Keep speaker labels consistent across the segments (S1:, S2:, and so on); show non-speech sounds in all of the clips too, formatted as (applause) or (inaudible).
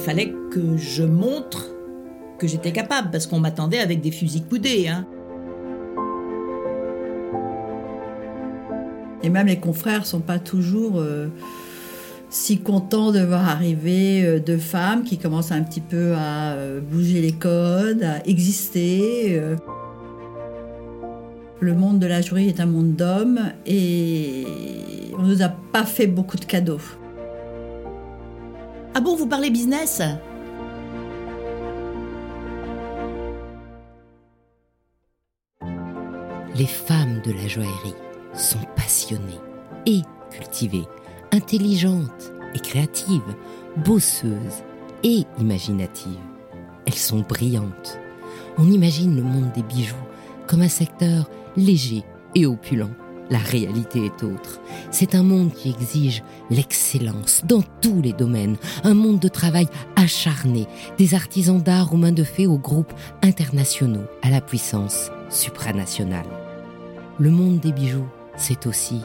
S1: fallait que je montre que j'étais capable, parce qu'on m'attendait avec des fusils coudés. Hein.
S2: Et même les confrères sont pas toujours euh, si contents de voir arriver euh, deux femmes qui commencent un petit peu à euh, bouger les codes, à exister. Le monde de la joaillerie est un monde d'hommes et on nous a pas fait beaucoup de cadeaux.
S1: Ah bon, vous parlez business
S3: Les femmes de la joaillerie sont passionnées et cultivées, intelligentes et créatives, bosseuses et imaginatives. Elles sont brillantes. On imagine le monde des bijoux comme un secteur léger et opulent. La réalité est autre. C'est un monde qui exige l'excellence dans tous les domaines, un monde de travail acharné, des artisans d'art aux mains de fées aux groupes internationaux à la puissance supranationale. Le monde des bijoux, c'est aussi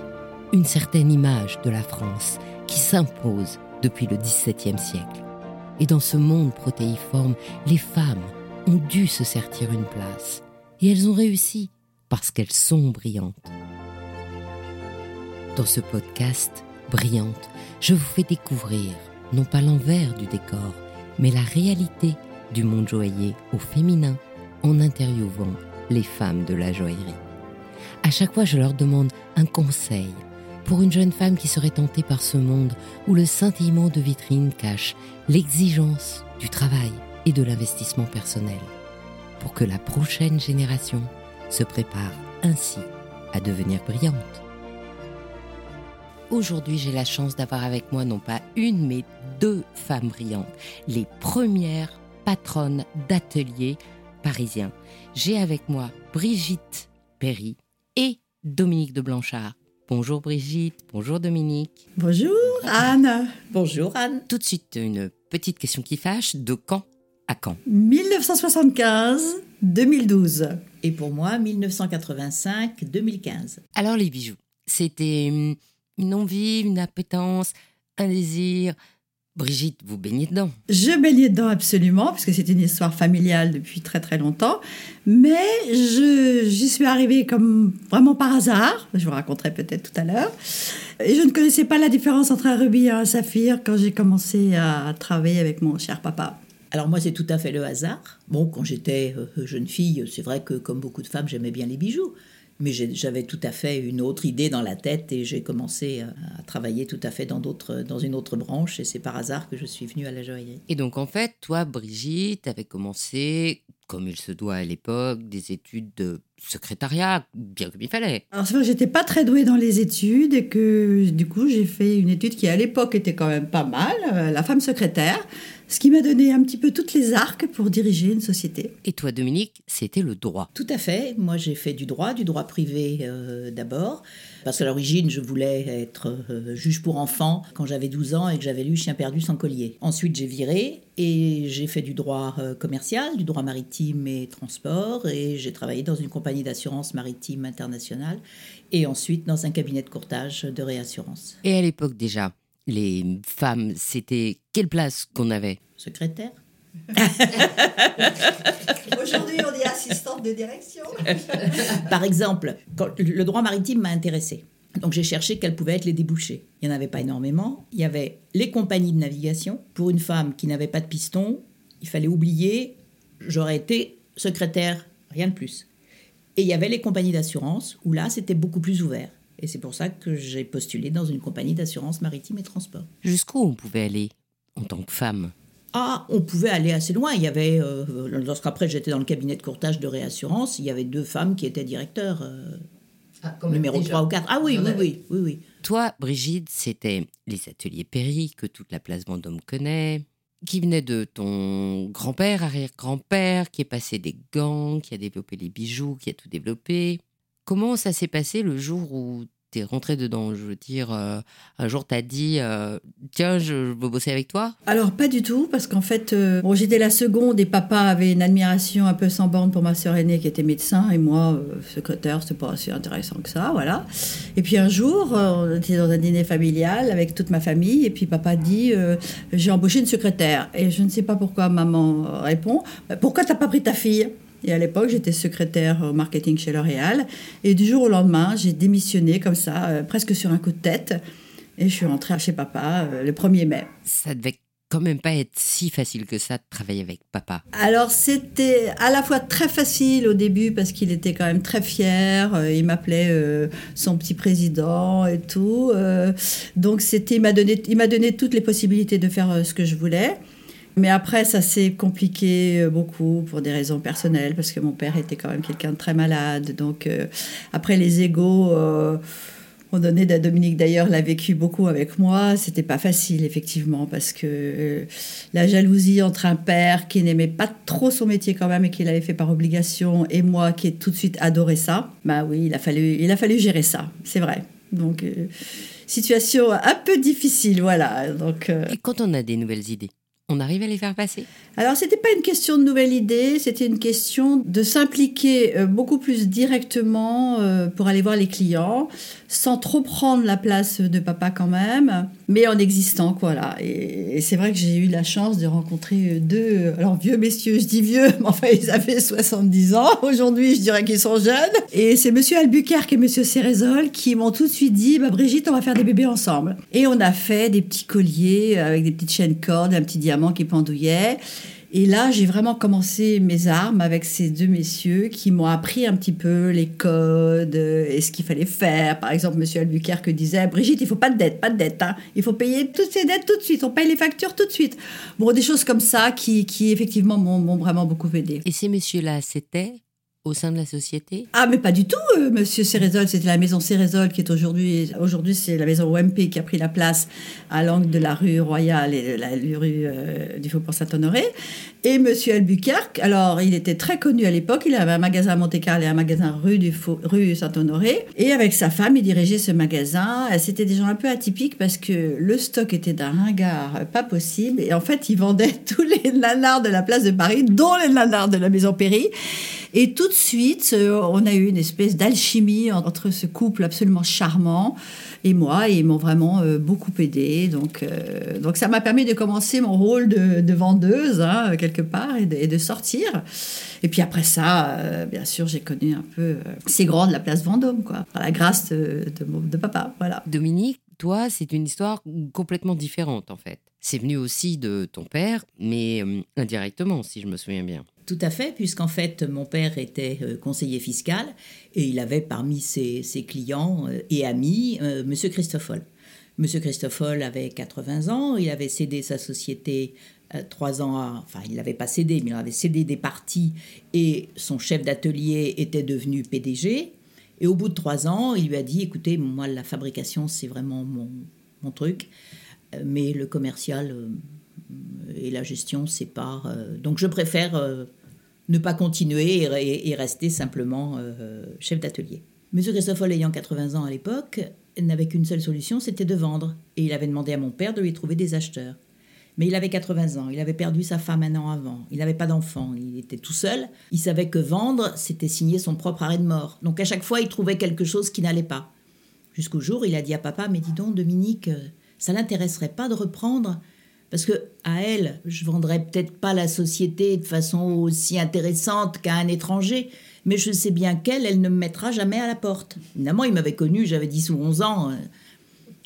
S3: une certaine image de la France qui s'impose depuis le XVIIe siècle. Et dans ce monde protéiforme, les femmes ont dû se sertir une place. Et elles ont réussi parce qu'elles sont brillantes. Dans ce podcast, Brillante, je vous fais découvrir non pas l'envers du décor, mais la réalité du monde joaillier au féminin en interviewant les femmes de la joaillerie. À chaque fois, je leur demande un conseil pour une jeune femme qui serait tentée par ce monde où le scintillement de vitrine cache l'exigence du travail et de l'investissement personnel, pour que la prochaine génération se prépare ainsi à devenir brillante. Aujourd'hui, j'ai la chance d'avoir avec moi non pas une, mais deux femmes brillantes, les premières patronnes d'ateliers parisiens. J'ai avec moi Brigitte Perry et Dominique de Blanchard. Bonjour Brigitte, bonjour Dominique.
S2: Bonjour Anne.
S1: Bonjour Anne.
S3: Tout de suite, une petite question qui fâche. De quand à quand
S2: 1975-2012.
S1: Et pour moi, 1985-2015.
S3: Alors les bijoux, c'était hum, une envie, une appétence, un désir. Brigitte, vous baignez dedans
S2: Je baignais dedans absolument, parce que c'est une histoire familiale depuis très très longtemps. Mais j'y suis arrivée comme vraiment par hasard. Je vous raconterai peut-être tout à l'heure. Et je ne connaissais pas la différence entre un rubis et un saphir quand j'ai commencé à travailler avec mon cher papa.
S1: Alors moi, c'est tout à fait le hasard. Bon, quand j'étais euh, jeune fille, c'est vrai que comme beaucoup de femmes, j'aimais bien les bijoux. Mais j'avais tout à fait une autre idée dans la tête et j'ai commencé à travailler tout à fait dans, dans une autre branche et c'est par hasard que je suis venue à la joaillerie.
S3: Et donc en fait, toi, Brigitte, avais commencé, comme il se doit à l'époque, des études de secrétariat, bien comme il fallait.
S2: Alors c'est vrai que j'étais pas très douée dans les études et que du coup j'ai fait une étude qui à l'époque était quand même pas mal, euh, la femme secrétaire, ce qui m'a donné un petit peu toutes les arcs pour diriger une société.
S3: Et toi Dominique, c'était le droit.
S1: Tout à fait, moi j'ai fait du droit, du droit privé euh, d'abord, parce qu'à l'origine je voulais être euh, juge pour enfants quand j'avais 12 ans et que j'avais lu Chien perdu sans collier. Ensuite j'ai viré et j'ai fait du droit commercial, du droit maritime et transport et j'ai travaillé dans une compagnie compagnie d'assurance maritime internationale et ensuite dans un cabinet de courtage de réassurance.
S3: Et à l'époque déjà, les femmes, c'était quelle place qu'on avait?
S1: Secrétaire. (laughs)
S2: Aujourd'hui, on est assistante de direction. (laughs)
S1: Par exemple, le droit maritime m'a intéressé. Donc j'ai cherché quels pouvaient être les débouchés. Il n'y en avait pas énormément. Il y avait les compagnies de navigation. Pour une femme qui n'avait pas de piston, il fallait oublier, j'aurais été secrétaire, rien de plus. Et il y avait les compagnies d'assurance, où là, c'était beaucoup plus ouvert. Et c'est pour ça que j'ai postulé dans une compagnie d'assurance maritime et transport.
S3: Jusqu'où on pouvait aller en tant que femme?
S1: Ah, on pouvait aller assez loin. Il y avait, euh, lorsqu'après j'étais dans le cabinet de courtage de réassurance, il y avait deux femmes qui étaient directeurs, euh, ah, numéro 3 ou 4. Ah oui, oui, oui, oui, oui.
S3: Toi, Brigitte, c'était les ateliers Perry que toute la place Vendôme connaît qui venait de ton grand-père, arrière-grand-père, qui est passé des gants, qui a développé les bijoux, qui a tout développé. Comment ça s'est passé le jour où t'es rentré dedans Je veux dire, euh, un jour, t'as dit, euh, tiens, je, veux bosser avec toi?
S2: Alors, pas du tout, parce qu'en fait, euh, bon, j'étais la seconde et papa avait une admiration un peu sans borne pour ma sœur aînée qui était médecin et moi, secrétaire, c'était pas assez intéressant que ça, voilà. Et puis un jour, on était dans un dîner familial avec toute ma famille et puis papa dit, j'ai embauché une secrétaire. Et je ne sais pas pourquoi maman répond, pourquoi t'as pas pris ta fille? Et à l'époque, j'étais secrétaire au marketing chez L'Oréal. Et du jour au lendemain, j'ai démissionné comme ça, euh, presque sur un coup de tête. Et je suis rentrée chez papa euh, le 1er mai.
S3: Ça devait quand même pas être si facile que ça de travailler avec papa.
S2: Alors c'était à la fois très facile au début parce qu'il était quand même très fier, euh, il m'appelait son petit président et tout. donc c'était il m'a donné il m'a donné toutes les possibilités de faire ce que je voulais. Mais après, ça s'est compliqué euh, beaucoup pour des raisons personnelles, parce que mon père était quand même quelqu'un de très malade. Donc, euh, après, les égaux euh, ont donné, Dominique d'ailleurs l'a vécu beaucoup avec moi. C'était pas facile, effectivement, parce que la jalousie entre un père qui n'aimait pas trop son métier quand même et qui l'avait fait par obligation, et moi qui ai tout de suite adoré ça, bah oui, il a fallu, il a fallu gérer ça, c'est vrai. Donc, situation un peu difficile, voilà. Donc,
S3: Et quand on a des nouvelles idées? On arrive à les faire passer
S2: Alors, c'était pas une question de nouvelle idée, c'était une question de s'impliquer euh, beaucoup plus directement euh, pour aller voir les clients, sans trop prendre la place de papa quand même, mais en existant, quoi. Et, c'est vrai que j'ai eu la chance de rencontrer deux, alors vieux messieurs, je dis vieux, (laughs) mais enfin, ils avaient 70 ans. Aujourd'hui, je dirais qu'ils sont jeunes. Et c'est monsieur Albuquerque et monsieur Cérésol qui m'ont tout de suite dit, bah, Brigitte, on va faire des bébés ensemble. Et on a fait des petits colliers avec des petites chaînes cordes, un petit diamant qui pendouillait. Et là, j'ai vraiment commencé mes armes avec ces deux messieurs qui m'ont appris un petit peu les codes et ce qu'il fallait faire. Par exemple, Monsieur Albuquerque disait Brigitte, il faut pas de dette, pas de dette. Hein. Il faut payer toutes ces dettes tout de suite. On paye les factures tout de suite. Bon, des choses comme ça qui, qui effectivement, m'ont vraiment beaucoup aidé.
S3: Et ces messieurs-là, c'était au sein de la société
S2: Ah, mais pas du tout, euh, monsieur Cérésol. C'était la maison Cérésol qui est aujourd'hui. Aujourd'hui, c'est la maison OMP qui a pris la place à l'angle de la rue Royale et de la rue euh, du Faubourg Saint-Honoré. Et monsieur Albuquerque, alors, il était très connu à l'époque. Il avait un magasin à Monte-Carlo et un magasin rue, du rue Saint-Honoré. Et avec sa femme, il dirigeait ce magasin. C'était des gens un peu atypiques parce que le stock était d'un ringard pas possible. Et en fait, il vendait (laughs) tous les nanars de la place de Paris, dont les nanars de la maison Péry. Et tout de suite, euh, on a eu une espèce d'alchimie entre ce couple absolument charmant et moi, et ils m'ont vraiment euh, beaucoup aidé. Donc, euh, donc ça m'a permis de commencer mon rôle de, vendeuse, hein, quelque part, et de, sortir. Et puis après ça, bien sûr, j'ai connu un peu ces grands de la place Vendôme, quoi, par la grâce de, de papa. Voilà.
S3: Dominique, toi, c'est une histoire complètement différente, en fait. C'est venu aussi de ton père, mais indirectement, si je me souviens bien.
S1: Tout à fait, puisqu'en fait, mon père était euh, conseiller fiscal et il avait parmi ses, clients euh, et amis. Euh, Monsieur Christoffel. Monsieur Christoffel avait 80 ans, il avait cédé sa société trois ans, à, enfin il l'avait pas cédé, mais il avait cédé des parties et son chef d'atelier était devenu PDG. Et au bout de trois ans, il lui a dit, écoutez, moi la fabrication c'est vraiment mon, truc, mais le commercial et la gestion sépare. Euh, donc je préfère euh, ne pas continuer et, rester simplement euh, chef d'atelier. Monsieur Christoffel, ayant 80 ans à l'époque, n'avait qu'une seule solution, c'était de vendre. Et il avait demandé à mon père de lui trouver des acheteurs. Mais il avait 80 ans, il avait perdu sa femme un an avant, il n'avait pas d'enfant, il était tout seul. Il savait que vendre, c'était signer son propre arrêt de mort. Donc à chaque fois, il trouvait quelque chose qui n'allait pas. Jusqu'au jour, il a dit à papa, mais dis donc, Dominique, ça l'intéresserait pas de reprendre parce que à elle, je vendrais peut-être pas la société de façon aussi intéressante qu'à un étranger, mais je sais bien qu'elle, elle ne me mettra jamais à la porte. Évidemment, il m'avait connu, j'avais 10 ou 11 ans.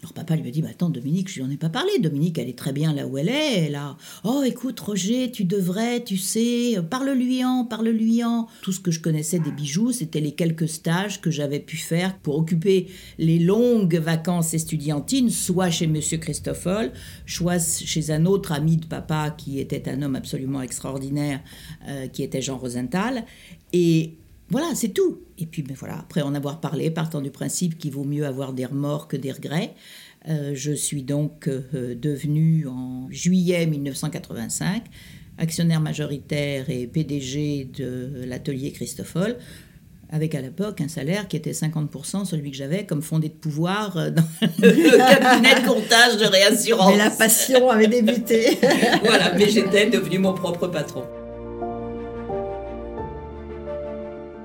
S1: Alors papa lui a dit, bah, attends Dominique, je lui en ai pas parlé. Dominique, elle est très bien là où elle est. Elle a, oh écoute Roger, tu devrais, tu sais, parle-lui en, parle-lui en. Tout ce que je connaissais des bijoux, c'était les quelques stages que j'avais pu faire pour occuper les longues vacances estudiantines, soit chez Monsieur Christoffel, soit chez un autre ami de papa qui était un homme absolument extraordinaire, euh, qui était Jean Rosenthal. Et voilà, c'est tout. Et puis, ben voilà, après en avoir parlé, partant du principe qu'il vaut mieux avoir des remords que des regrets, euh, je suis donc euh, devenue en juillet 1985 actionnaire majoritaire et PDG de l'atelier Christoffel. avec à l'époque un salaire qui était 50% celui que j'avais comme fondé de pouvoir euh, dans (laughs) le cabinet de comptage de réassurance.
S2: Mais la passion avait débuté. (laughs)
S1: voilà, mais j'étais devenu mon propre patron.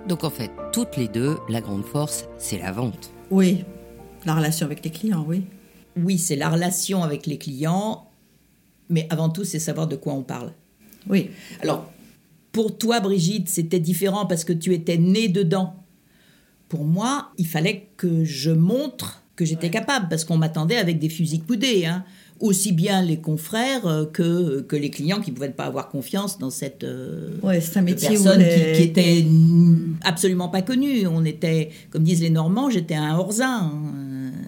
S3: Donc en fait, toutes les deux, la grande force, c'est la vente.
S2: Oui, la relation avec les clients, oui.
S1: Oui, c'est la relation avec les clients, mais avant tout, c'est savoir de quoi on parle.
S2: Oui.
S1: Alors, pour toi, Brigitte, c'était différent parce que tu étais née dedans. Pour moi, il fallait que je montre que j'étais capable, parce qu'on m'attendait avec des fusils coudés. Hein aussi bien les confrères euh, que, que les clients qui ne pouvaient pas avoir confiance dans cette
S2: euh, ouais, un métier
S1: personne qui, était absolument pas connue. On était, comme disent les Normands, j'étais un Orzin.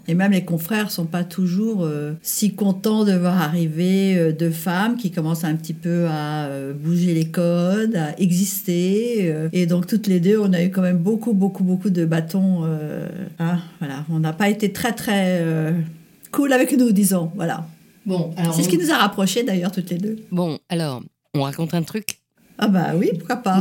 S2: Et même les confrères sont pas toujours euh, si contents de voir arriver deux femmes qui commencent un petit peu à bouger les codes, à exister. et donc toutes les deux, on a eu quand même beaucoup, beaucoup, beaucoup de bâtons. Hein, voilà, on n'a pas été très, très cool avec nous, disons. Voilà.
S1: Bon,
S2: c'est ce qui nous a rapprochés d'ailleurs toutes les deux.
S3: Bon, alors, on raconte un truc?
S2: Ah bah oui, pourquoi pas.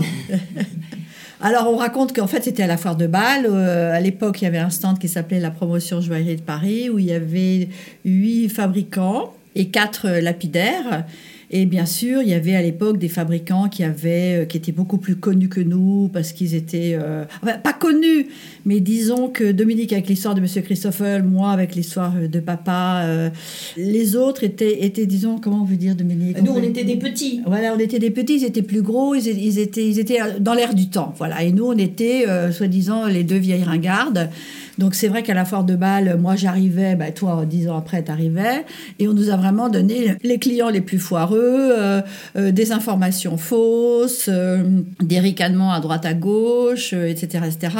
S2: (laughs) alors on raconte qu'en fait c'était à la foire de Bâle. Euh, à l'époque, il y avait un stand qui s'appelait la promotion joaillerie de Paris où il y avait huit fabricants et quatre lapidaires. Et bien sûr, il y avait à l'époque des fabricants qui avaient, euh, qui étaient beaucoup plus connus que nous parce qu'ils étaient, euh, pas connus, mais disons que Dominique avec l'histoire de Monsieur Christoffel, moi avec l'histoire de papa, euh, les autres étaient, étaient, disons, comment on veut dire Dominique?
S1: Nous, on, était des petits.
S2: Voilà, on était des petits, ils étaient plus gros, ils, ils étaient, ils étaient dans l'air du temps, voilà. Et nous, on était, soi-disant, les deux vieilles ringardes. Donc c'est vrai qu'à la foire de Bâle, moi j'arrivais, bah, toi dix ans après t'arrivais, et on nous a vraiment donné les clients les plus foireux, euh, euh, des informations fausses, euh, des ricanements à droite à gauche, etc., etc.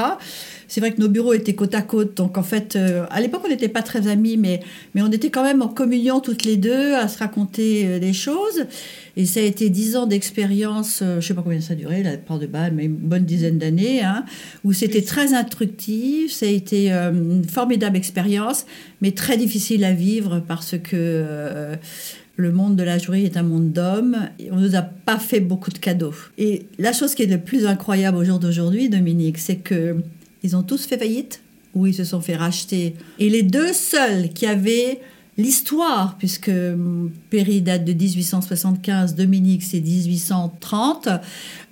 S2: C'est vrai que nos bureaux étaient côte à côte, donc en fait, à l'époque on n'était pas très amis, mais, mais on était quand même en communion toutes les deux à se raconter des choses. Et ça a été dix ans d'expérience, je ne sais pas combien ça a duré, la part de balle, mais une bonne dizaine d'années, hein, où c'était très instructif, ça a été une formidable expérience, mais très difficile à vivre parce que le monde de la joaillerie est un monde d'hommes. On ne nous a pas fait beaucoup de cadeaux. Et la chose qui est le plus incroyable au jour d'aujourd'hui, Dominique, c'est que ils ont tous fait faillite ou ils se sont fait racheter. Et les deux seuls qui avaient l'histoire, puisque Perry date de 1875, Dominique c'est 1830,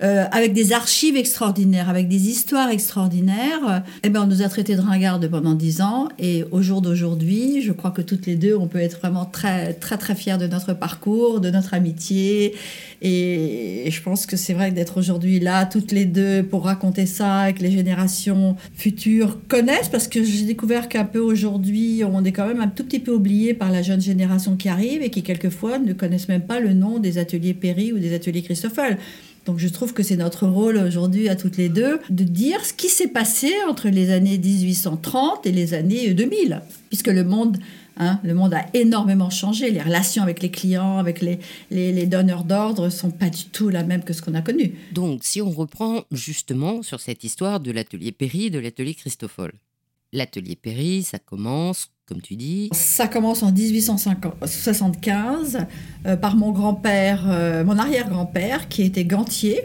S2: euh, avec des archives extraordinaires, avec des histoires extraordinaires. Eh ben, on nous a traités de ringardes pendant dix ans, et au jour d'aujourd'hui, je crois que toutes les deux, on peut être vraiment très très très fiers de notre parcours, de notre amitié, et je pense que c'est vrai d'être aujourd'hui là, toutes les deux, pour raconter ça, et que les générations futures connaissent, parce que j'ai découvert qu'un peu aujourd'hui, on est quand même un tout petit peu oublié par la jeune génération qui arrive et qui quelquefois ne connaissent même pas le nom des ateliers Perry ou des ateliers Christoffel. Donc je trouve que c'est notre rôle aujourd'hui à toutes les deux de dire ce qui s'est passé entre les années 1830 et les années 2000, puisque le monde, hein, le monde a énormément changé. Les relations avec les clients, avec les, les, donneurs d'ordre sont pas du tout la même que ce qu'on a connu.
S3: Donc si on reprend justement sur cette histoire de l'atelier Perry, de l'atelier Christoffel. L'atelier Perry, ça commence comme tu dis
S2: Ça commence en 1875 euh, par mon grand-père, euh, mon arrière-grand-père, qui était gantier,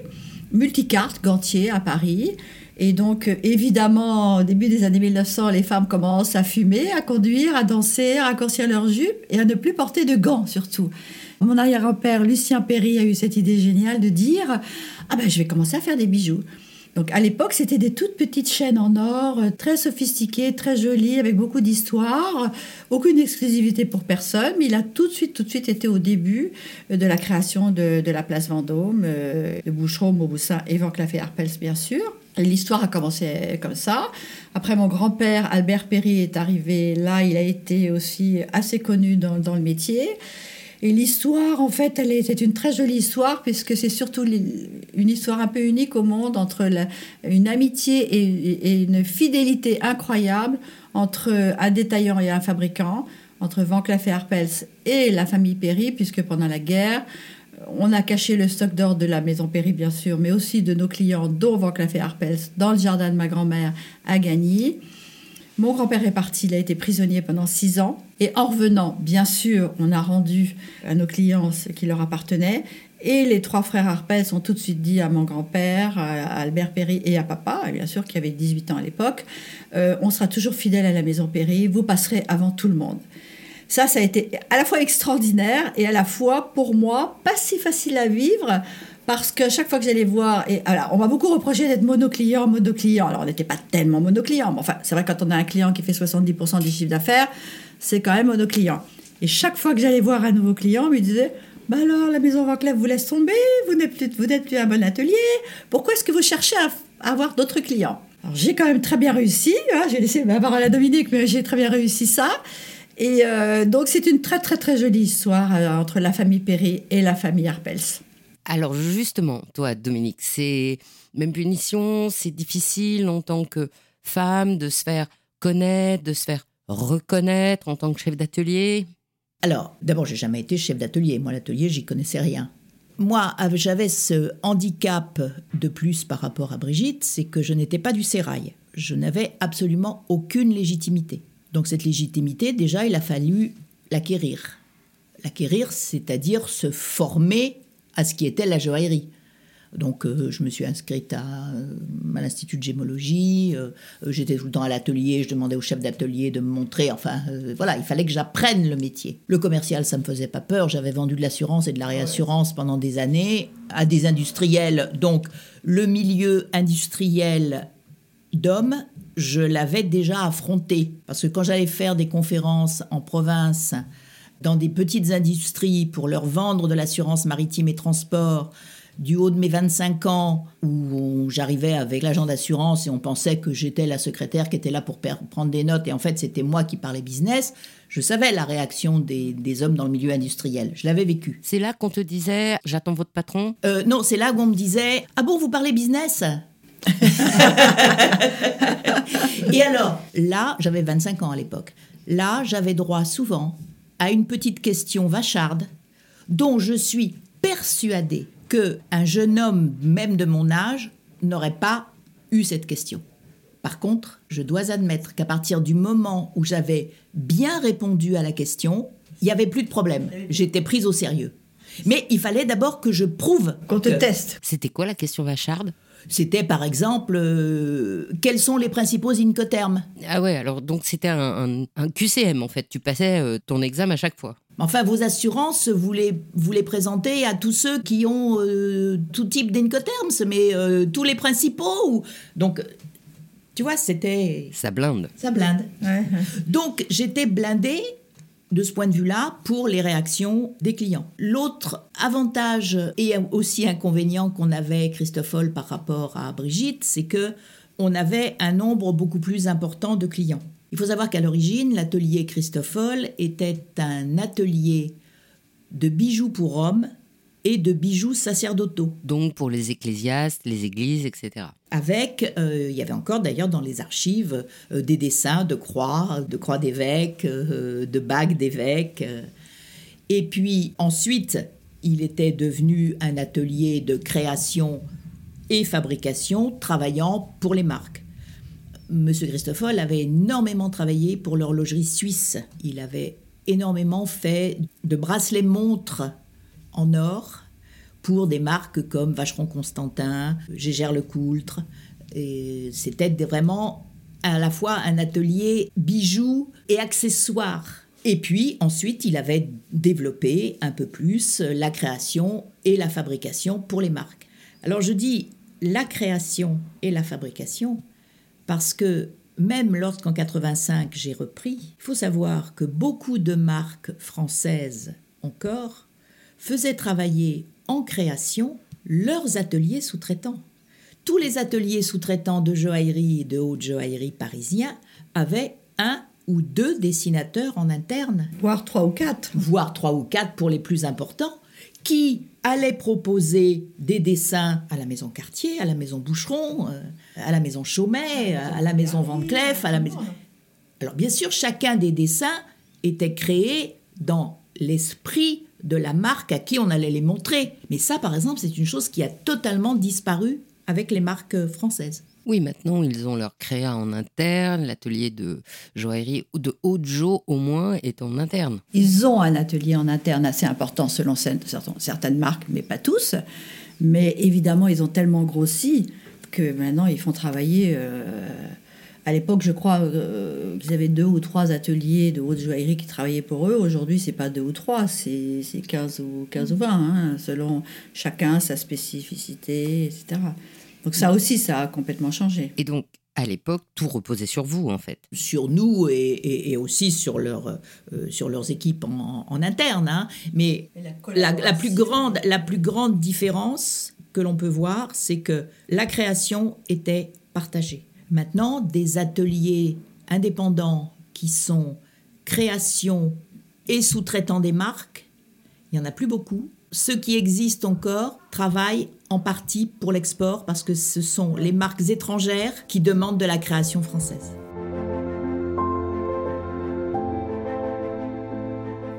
S2: multicarte gantier à Paris. Et donc, euh, évidemment, au début des années 1900, les femmes commencent à fumer, à conduire, à danser, à raccourcir leurs jupes et à ne plus porter de gants, surtout. Mon arrière-grand-père, Lucien Perry, a eu cette idée géniale de dire Ah ben, je vais commencer à faire des bijoux. Donc à l'époque, c'était des toutes petites chaînes en or, euh, très sophistiquées, très jolies, avec beaucoup d'histoire, aucune exclusivité pour personne, mais il a tout de suite, tout de suite été au début euh, de la création de, la place Vendôme, euh, de Boucheron, Mauboussin et Van Cleef Arpels, bien sûr. L'histoire a commencé comme ça. Après, mon grand-père, Albert Perry, est arrivé là. Il a été aussi assez connu dans, dans le métier. Et l'histoire, en fait, elle était une très jolie histoire, puisque c'est surtout une histoire un peu unique au monde entre une amitié et, une fidélité incroyable entre un détaillant et un fabricant, entre Van Cleef et Arpels et la famille Perry, puisque pendant la guerre, on a caché le stock d'or de la maison Perry, bien sûr, mais aussi de nos clients, dont Van Cleef et Arpels, dans le jardin de ma grand-mère à Gagny. Mon grand-père est parti, il a été prisonnier pendant six ans. Et en revenant, bien sûr, on a rendu à nos clients ce qui leur appartenait. Et les trois frères Arpès ont tout de suite dit à mon grand-père, à Albert Perry et à papa, bien sûr, qui avait 18 ans à l'époque, euh, on sera toujours fidèle à la maison Perry, vous passerez avant tout le monde. Ça, ça a été à la fois extraordinaire et à la fois, pour moi, pas si facile à vivre parce que chaque fois que j'allais voir, et alors, on m'a beaucoup reproché d'être monoclient, monoclient. Alors, on n'était pas tellement monoclient, mais enfin, c'est vrai, quand on a un client qui fait 70% du chiffre d'affaires, c'est quand même monoclient. Et chaque fois que j'allais voir un nouveau client, on me disait bah alors, la maison Van Cleef vous laisse tomber, vous n'êtes plus, plus un bon atelier, pourquoi est-ce que vous cherchez à, avoir d'autres clients? Alors, j'ai quand même très bien réussi, hein, j'ai laissé ma parole à Dominique, mais j'ai très bien réussi ça. Et euh, donc, c'est une très, très, très jolie histoire euh, entre la famille Perry et la famille Arpels.
S3: Alors, justement, toi, Dominique, c'est même punition, c'est difficile en tant que femme de se faire connaître, de se faire reconnaître en tant que chef d'atelier?
S1: Alors, d'abord, j'ai jamais été chef d'atelier. Moi, l'atelier, j'y connaissais rien. Moi, j'avais ce handicap de plus par rapport à Brigitte, c'est que je n'étais pas du sérail. Je n'avais absolument aucune légitimité. Donc cette légitimité, déjà, il a fallu l'acquérir. L'acquérir, c'est-à-dire se former à ce qui était la joaillerie. Donc euh, je me suis inscrite à, euh, l'Institut de gémologie, euh, j'étais tout le temps à l'atelier, je demandais au chef d'atelier de me montrer, enfin voilà, il fallait que j'apprenne le métier. Le commercial, ça me faisait pas peur, j'avais vendu de l'assurance et de la réassurance pendant des années à des industriels. Donc le milieu industriel d'hommes, je l'avais déjà affronté. Parce que quand j'allais faire des conférences en province, dans des petites industries pour leur vendre de l'assurance maritime et transport, du haut de mes 25 ans, où j'arrivais avec l'agent d'assurance et on pensait que j'étais la secrétaire qui était là pour prendre des notes, et en fait c'était moi qui parlais business, je savais la réaction des, hommes dans le milieu industriel. Je l'avais vécu.
S3: C'est là qu'on te disait j'attends votre patron?
S1: Euh, Non, c'est là qu'on me disait ah bon, vous parlez business? (laughs) Et alors, là, j'avais 25 ans à l'époque. Là, j'avais droit souvent à une petite question vacharde dont je suis persuadée que un jeune homme, même de mon âge, n'aurait pas eu cette question. Par contre, je dois admettre qu'à partir du moment où j'avais bien répondu à la question, il n'y avait plus de problème. J'étais prise au sérieux. Mais il fallait d'abord que je prouve.
S2: Qu'on te teste.
S3: C'était quoi la question vacharde?
S1: C'était par exemple, euh, quels sont les principaux incoterms?
S3: Ah ouais, alors donc c'était un, QCM en fait. Tu passais euh, ton examen à chaque fois.
S1: Enfin, vos assurances, vous les, vous les présentez à tous ceux qui ont euh, tout type d'incoterms, mais euh, tous les principaux. Donc, tu vois, c'était...
S3: Ça blinde.
S1: Ça blinde. Donc, j'étais blindée de ce point de vue-là pour les réactions des clients. L'autre avantage et aussi inconvénient qu'on avait, Christophe par rapport à Brigitte, c'est que on avait un nombre beaucoup plus important de clients. Il faut savoir qu'à l'origine, l'atelier Christophol était un atelier de bijoux pour hommes et de bijoux sacerdotaux.
S3: Donc pour les ecclésiastes, les églises, etc.
S1: Avec, euh, il y avait encore d'ailleurs dans les archives euh, des dessins de croix, de croix d'évêques, euh, de bagues d'évêques. Et puis ensuite, il était devenu un atelier de création et fabrication travaillant pour les marques. Monsieur Christoffel avait énormément travaillé pour l'horlogerie suisse. Il avait énormément fait de bracelets montres en or pour des marques comme Vacheron Constantin, Gégère Lecoultre. Et c'était vraiment à la fois un atelier bijoux et accessoires. Et puis ensuite, il avait développé un peu plus la création et la fabrication pour les marques. Alors je dis la création et la fabrication parce que même lorsqu'en 85 j'ai repris, il faut savoir que beaucoup de marques françaises encore faisaient travailler en création leurs ateliers sous-traitants. Tous les ateliers sous-traitants de joaillerie et de haute joaillerie parisiens avaient un ou deux dessinateurs en interne.
S2: Voire trois ou quatre.
S1: Voire trois ou quatre pour les plus importants, qui allait proposer des dessins à la maison Cartier, à la maison Boucheron, euh, à la maison Chaumet, à la maison Van Cleef, à la maison... Alors bien sûr, chacun des dessins était créé dans l'esprit de la marque à qui on allait les montrer. Mais ça, par exemple, c'est une chose qui a totalement disparu avec les marques françaises.
S3: Oui, maintenant, ils ont leur créa en interne, l'atelier de joaillerie ou de haute jo au moins est en interne.
S2: Ils ont un atelier en interne assez important selon certaines marques, mais pas tous. Mais évidemment, ils ont tellement grossi que maintenant, ils font travailler... Euh, à l'époque, je crois euh, qu'ils avaient deux ou trois ateliers de haute joaillerie qui travaillaient pour eux. Aujourd'hui, c'est pas deux ou trois, c'est 15 ou, 15 ou 20, hein, selon chacun sa spécificité, etc. Donc ça aussi, ça a complètement changé.
S3: Et donc, à l'époque, tout reposait sur vous, en fait.
S1: Sur nous et, aussi sur, leur, euh, sur leurs équipes en, interne. Hein. Mais la, la, plus grande, la plus grande différence que l'on peut voir, c'est que la création était partagée. Maintenant, des ateliers indépendants qui sont création et sous-traitant des marques, il n'y en a plus beaucoup. Ceux qui existent encore travaillent en partie pour l'export parce que ce sont les marques étrangères qui demandent de la création française.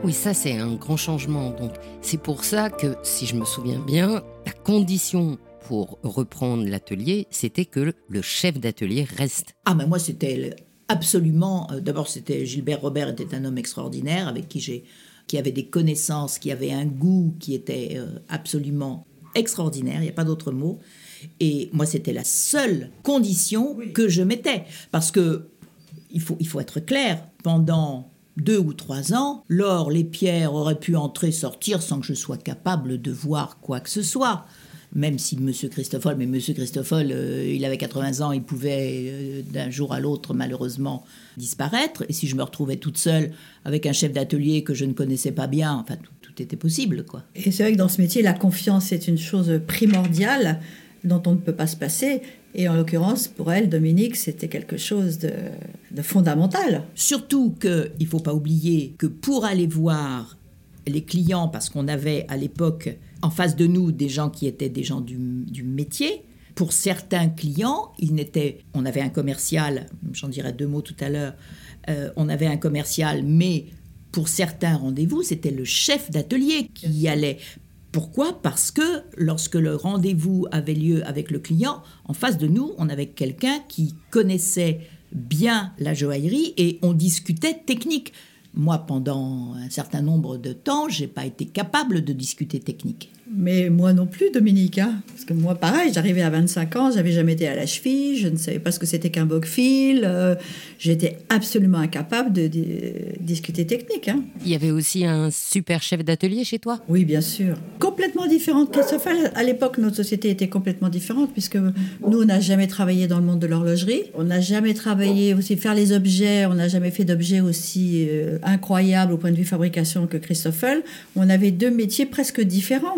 S3: Oui, ça c'est un grand changement. Donc c'est pour ça que, si je me souviens bien, la condition pour reprendre l'atelier, c'était que le chef d'atelier reste.
S1: Ah, mais moi, c'était absolument. Euh, d'abord, c'était Gilbert Robert était un homme extraordinaire avec qui j'ai qui avait des connaissances, qui avait un goût qui était euh, absolument extraordinaire, il n'y a pas d'autre mot. Et moi, c'était la seule condition que je mettais. Parce que, il faut, il faut être clair, pendant deux ou trois ans, l'or, les pierres auraient pu entrer, sortir sans que je sois capable de voir quoi que ce soit même si M. Christoffel, mais M. Christoffel, euh, il avait 80 ans, il pouvait euh, d'un jour à l'autre malheureusement disparaître. Et si je me retrouvais toute seule avec un chef d'atelier que je ne connaissais pas bien, enfin tout, tout était possible. quoi.
S2: Et c'est vrai que dans ce métier, la confiance est une chose primordiale dont on ne peut pas se passer. Et en l'occurrence, pour elle, Dominique, c'était quelque chose de, de fondamental.
S1: Surtout qu'il ne faut pas oublier que pour aller voir les clients, parce qu'on avait à l'époque en face de nous des gens qui étaient des gens du, métier. Pour certains clients, il n'était, on avait un commercial, j'en dirai deux mots tout à l'heure, euh, on avait un commercial, mais pour certains rendez-vous, c'était le chef d'atelier qui y allait. Pourquoi? Parce que lorsque le rendez-vous avait lieu avec le client, en face de nous, on avait quelqu'un qui connaissait bien la joaillerie et on discutait technique. Moi, pendant un certain nombre de temps, j'ai pas été capable de discuter technique.
S2: Mais moi non plus, Dominique. Hein. Parce que moi, pareil, j'arrivais à 25 ans, j'avais jamais été à la cheville, je ne savais pas ce que c'était qu'un boc-fil. Euh, j'étais absolument incapable de, discuter technique. Hein.
S3: Il y avait aussi un super chef d'atelier chez toi?
S2: Oui, bien sûr. Complètement différente. À l'époque, notre société était complètement différente, puisque nous, on n'a jamais travaillé dans le monde de l'horlogerie. On n'a jamais travaillé aussi faire les objets. On n'a jamais fait d'objets aussi euh, incroyables au point de vue fabrication que Christoffel. On avait deux métiers presque différents